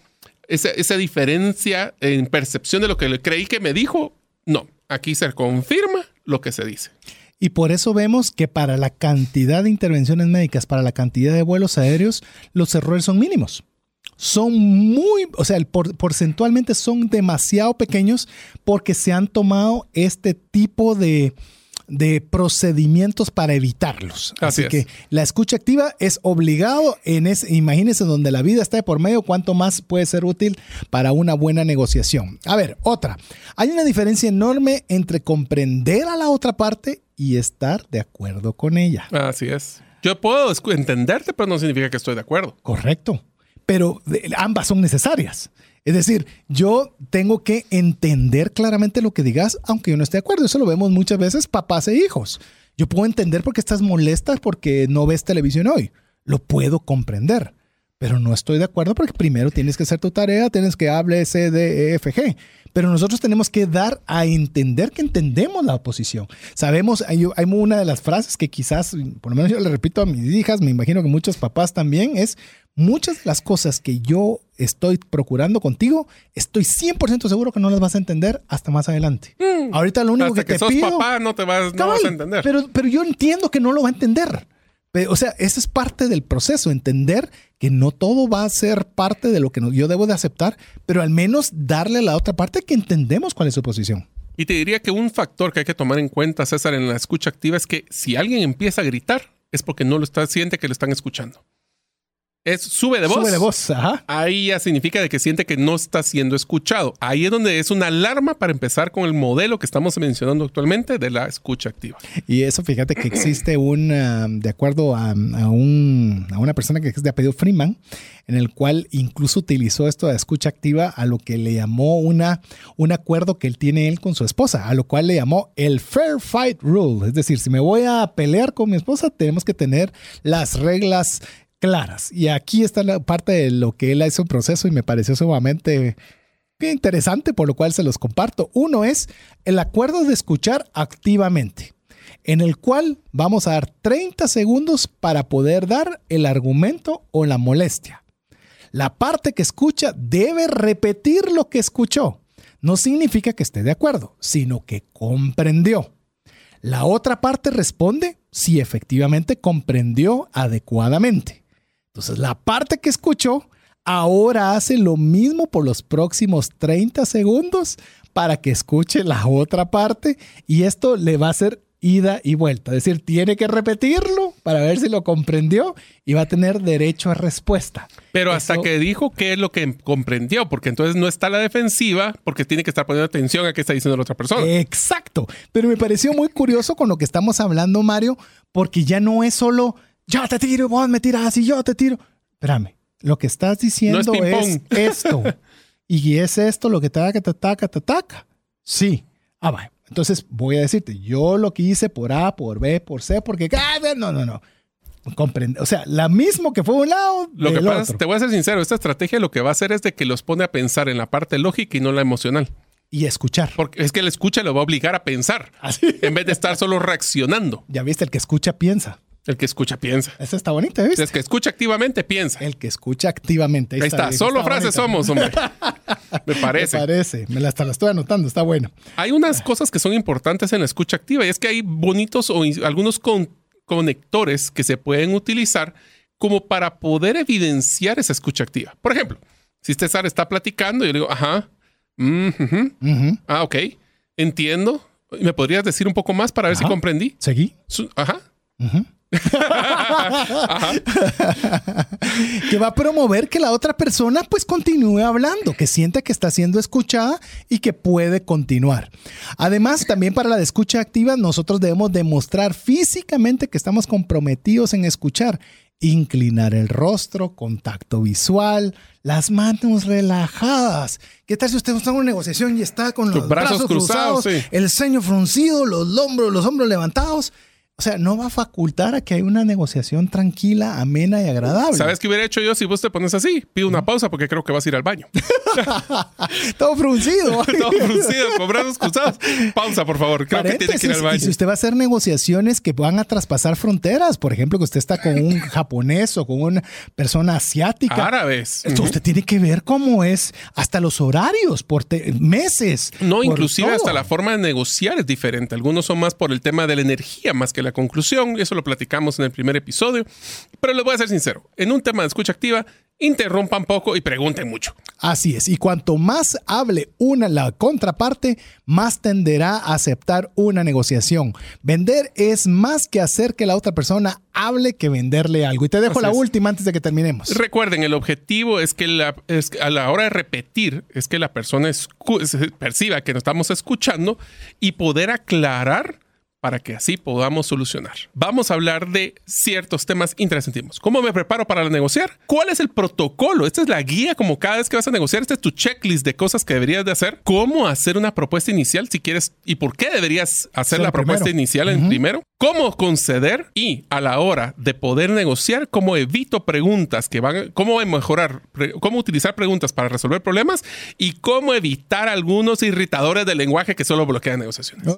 esa, diferencia en percepción de lo que le creí que me dijo, no, aquí se confirma lo que se dice. Y por eso vemos que para la cantidad de intervenciones médicas, para la cantidad de vuelos aéreos, los errores son mínimos. Son muy, o sea, porcentualmente son demasiado pequeños porque se han tomado este tipo de, de procedimientos para evitarlos. Así, que la escucha activa es obligado en ese, imagínense donde la vida está de por medio, cuánto más puede ser útil para una buena negociación. A ver, otra. Hay una diferencia enorme entre comprender a la otra parte y estar de acuerdo con ella. Así es. Yo puedo entenderte, pero no significa que estoy de acuerdo. Correcto. Pero ambas son necesarias. Es decir, yo tengo que entender claramente lo que digas, aunque yo no esté de acuerdo. Eso lo vemos muchas veces papás e hijos. Yo puedo entender por qué estás molesta porque no ves televisión hoy. Lo puedo comprender, pero no estoy de acuerdo porque primero tienes que hacer tu tarea, tienes que hablar C, D, E. Pero nosotros tenemos que dar a entender que entendemos la oposición. Sabemos, hay, hay una de las frases que quizás, por lo menos yo le repito a mis hijas, me imagino que muchos papás también, es muchas de las cosas que yo estoy procurando contigo, estoy 100% seguro que no las vas a entender hasta más adelante. Mm. Ahorita lo único que, te sos papá no te vas, a entender. Pero, pero yo entiendo que no lo va a entender. O sea, ese es parte del proceso, entender que no todo va a ser parte de lo que yo debo de aceptar, pero al menos darle a la otra parte que entendemos cuál es su posición. Y te diría que un factor que hay que tomar en cuenta, César, en la escucha activa es que si alguien empieza a gritar, es porque no lo está, siente que le están escuchando es sube de voz. Sube de voz, ajá. Ahí ya significa de que siente que no está siendo escuchado. Ahí es donde es una alarma para empezar con el modelo que estamos mencionando actualmente de la escucha activa. Y eso, fíjate que existe un, um, de acuerdo a, a un, a una persona que es de apellido Freeman, en el cual incluso utilizó esto de escucha activa a lo que le llamó una, un acuerdo que él tiene él con su esposa, a lo cual le llamó el Fair Fight Rule. Es decir, si me voy a pelear con mi esposa, tenemos que tener las reglas claras. Y aquí está la parte de lo que él hizo un proceso y me pareció sumamente interesante, por lo cual se los comparto. Uno es el acuerdo de escuchar activamente, en el cual vamos a dar 30 segundos para poder dar el argumento o la molestia. La parte que escucha debe repetir lo que escuchó. No significa que esté de acuerdo, sino que comprendió. La otra parte responde si efectivamente comprendió adecuadamente. Entonces, la parte que escuchó ahora hace lo mismo por los próximos 30 segundos para que escuche la otra parte y esto le va a hacer ida y vuelta. Es decir, tiene que repetirlo para ver si lo comprendió y va a tener derecho a respuesta. Pero hasta que dijo qué es lo que comprendió, porque entonces no está a la defensiva, porque tiene que estar poniendo atención a qué está diciendo la otra persona. Exacto. Pero me pareció muy curioso con lo que estamos hablando, Mario, porque ya no es solo yo te tiro, vos me tiras y yo te tiro. Espérame, lo que estás diciendo No es esto. y es esto lo que te ataca, te ataca, te ataca. Sí. Ah, va. Entonces voy a decirte, yo lo que hice por A, por B, por C, porque ah, no, no, no. Comprende. O sea, la mismo que fue un lado. Lo que pasa, es- otro. te voy a ser sincero, esta estrategia lo que va a hacer es de que los pone a pensar en la parte lógica y no la emocional. Y escuchar. Porque es que el escucha lo va a obligar a pensar, Así. en vez de estar solo reaccionando. Ya viste, el que escucha piensa. El que escucha piensa. Esa está bonita, ¿viste? El que escucha activamente piensa. El que escucha activamente. Ahí está, solo está frases bonita. somos, hombre. Me Me parece. parece. Me la, hasta la estoy anotando, está bueno. Hay unas cosas que son importantes en la escucha activa y es que hay bonitos o algunos con- conectores que se pueden utilizar como para poder evidenciar esa escucha activa. Por ejemplo, si César está platicando y yo le digo, ajá, mm, ah, ok, entiendo. ¿Me podrías decir un poco más para ver si comprendí? ¿Seguí? Su- Ajá. Ujú. Ajá. Que va a promover que la otra persona pues continúe hablando, que sienta que está siendo escuchada y que puede continuar. Además, también para la de escucha activa, nosotros debemos demostrar físicamente que estamos comprometidos en escuchar. Inclinar el rostro, contacto visual, las manos relajadas. ¿Qué tal si usted está en una negociación y está con los brazos brazos, cruzados, cruzados, sí. el ceño fruncido, los hombros, los hombros levantados? O sea, no va a facultar a que haya una negociación tranquila, amena y agradable. ¿Sabes qué hubiera hecho yo si vos te pones así? Pido una pausa porque creo que vas a ir al baño. Todo fruncido. Todo fruncido, con brazos cruzados. Pausa, por favor. Creo que tiene que ir al baño. Y si usted va a hacer negociaciones que van a traspasar fronteras, por ejemplo, que usted está con un japonés o con una persona asiática, Árabes. esto usted tiene que ver cómo es hasta los horarios por meses. No, por inclusive todo. hasta la forma de negociar es diferente. Algunos son más por el tema de la energía más que la conclusión. Eso lo platicamos en el primer episodio. Pero les voy a ser sincero. En un tema de escucha activa, interrumpan poco y pregunten mucho. Así es. Y cuanto más hable una la contraparte, más tenderá a aceptar una negociación. Vender es más que hacer que la otra persona hable que venderle algo. Y te dejo Así la es. última antes de que terminemos. Recuerden, el objetivo es que la- es que a la hora de repetir, es que la persona perciba que nos estamos escuchando y poder aclarar para que así podamos solucionar. Vamos a hablar de ciertos temas interesantísimos. ¿Cómo me preparo para negociar? ¿Cuál es el protocolo? Esta es la guía como cada vez que vas a negociar. Este es tu checklist de cosas que deberías de hacer. ¿Cómo hacer una propuesta inicial si quieres? ¿Y por qué deberías hacer Ser la propuesta primero. inicial en primero? ¿Cómo conceder? Y a la hora de poder negociar, ¿cómo evito preguntas que van, cómo mejorar, cómo utilizar preguntas para resolver problemas y cómo evitar algunos irritadores del lenguaje que solo bloquean negociaciones?